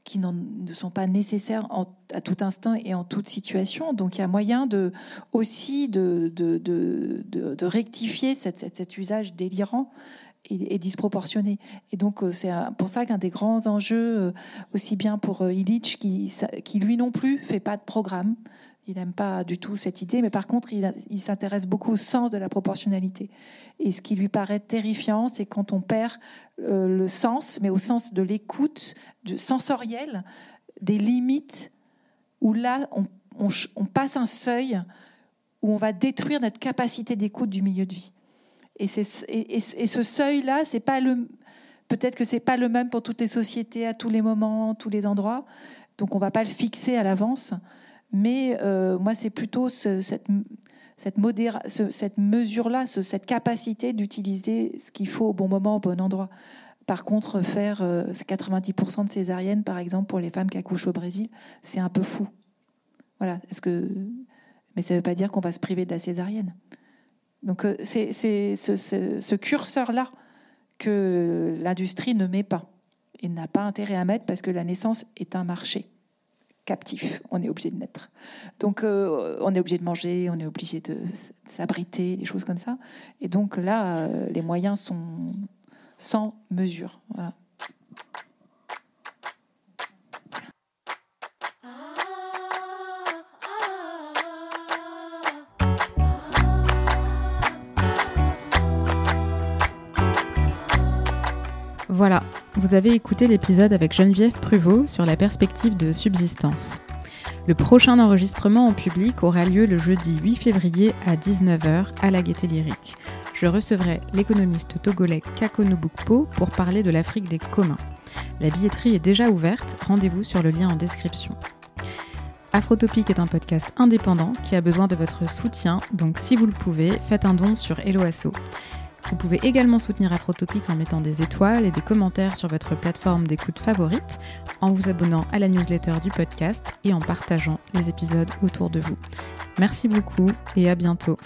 qui ne sont pas nécessaires à tout instant et en toute situation. Donc il y a moyen de, aussi de, de, de, rectifier cet, usage délirant et, disproportionné. Et donc euh, c'est pour ça qu'un des grands enjeux, euh, aussi bien pour euh, Illich, qui, qui lui non plus fait pas de programme, il n'aime pas du tout cette idée, mais par contre, il, s'intéresse beaucoup au sens de la proportionnalité. Et ce qui lui paraît terrifiant, c'est quand on perd euh, le sens, mais au sens de l'écoute, de sensoriel, des limites, où là, on, passe un seuil où on va détruire notre capacité d'écoute du milieu de vie. Et, et, ce seuil-là, c'est pas le, peut-être que c'est pas le même pour toutes les sociétés, à tous les moments, tous les endroits. Donc, on va pas le fixer à l'avance. Mais euh, moi, c'est plutôt cette, mesure-là, cette capacité d'utiliser ce qu'il faut au bon moment, au bon endroit. Par contre, faire 90% euh, de césariennes, par exemple, pour les femmes qui accouchent au Brésil, c'est un peu fou. Voilà. Est-ce que... Mais ça ne veut pas dire qu'on va se priver de la césarienne. Donc, euh, c'est ce, ce curseur-là que l'industrie ne met pas et n'a pas intérêt à mettre parce que la naissance est un marché captif. On est obligé de naître. Donc, euh, on est obligé de manger, on est obligé de s'abriter, des choses comme ça. Et donc là, euh, les moyens sont sans mesure. Voilà. Voilà, vous avez écouté l'épisode avec Geneviève Pruvot sur la perspective de subsistance. Le prochain enregistrement en public aura lieu le jeudi 8 février à 19h à la Gaîté Lyrique. Je recevrai l'économiste togolais Kakono Bukpo pour parler de l'Afrique des communs. La billetterie est déjà ouverte, rendez-vous sur le lien en description. Afrotopique est un podcast indépendant qui a besoin de votre soutien, donc si vous le pouvez, faites un don sur Helloasso. Vous pouvez également soutenir Afrotopic en mettant des étoiles et des commentaires sur votre plateforme d'écoute favorite, en vous abonnant à la newsletter du podcast et en partageant les épisodes autour de vous. Merci beaucoup et à bientôt.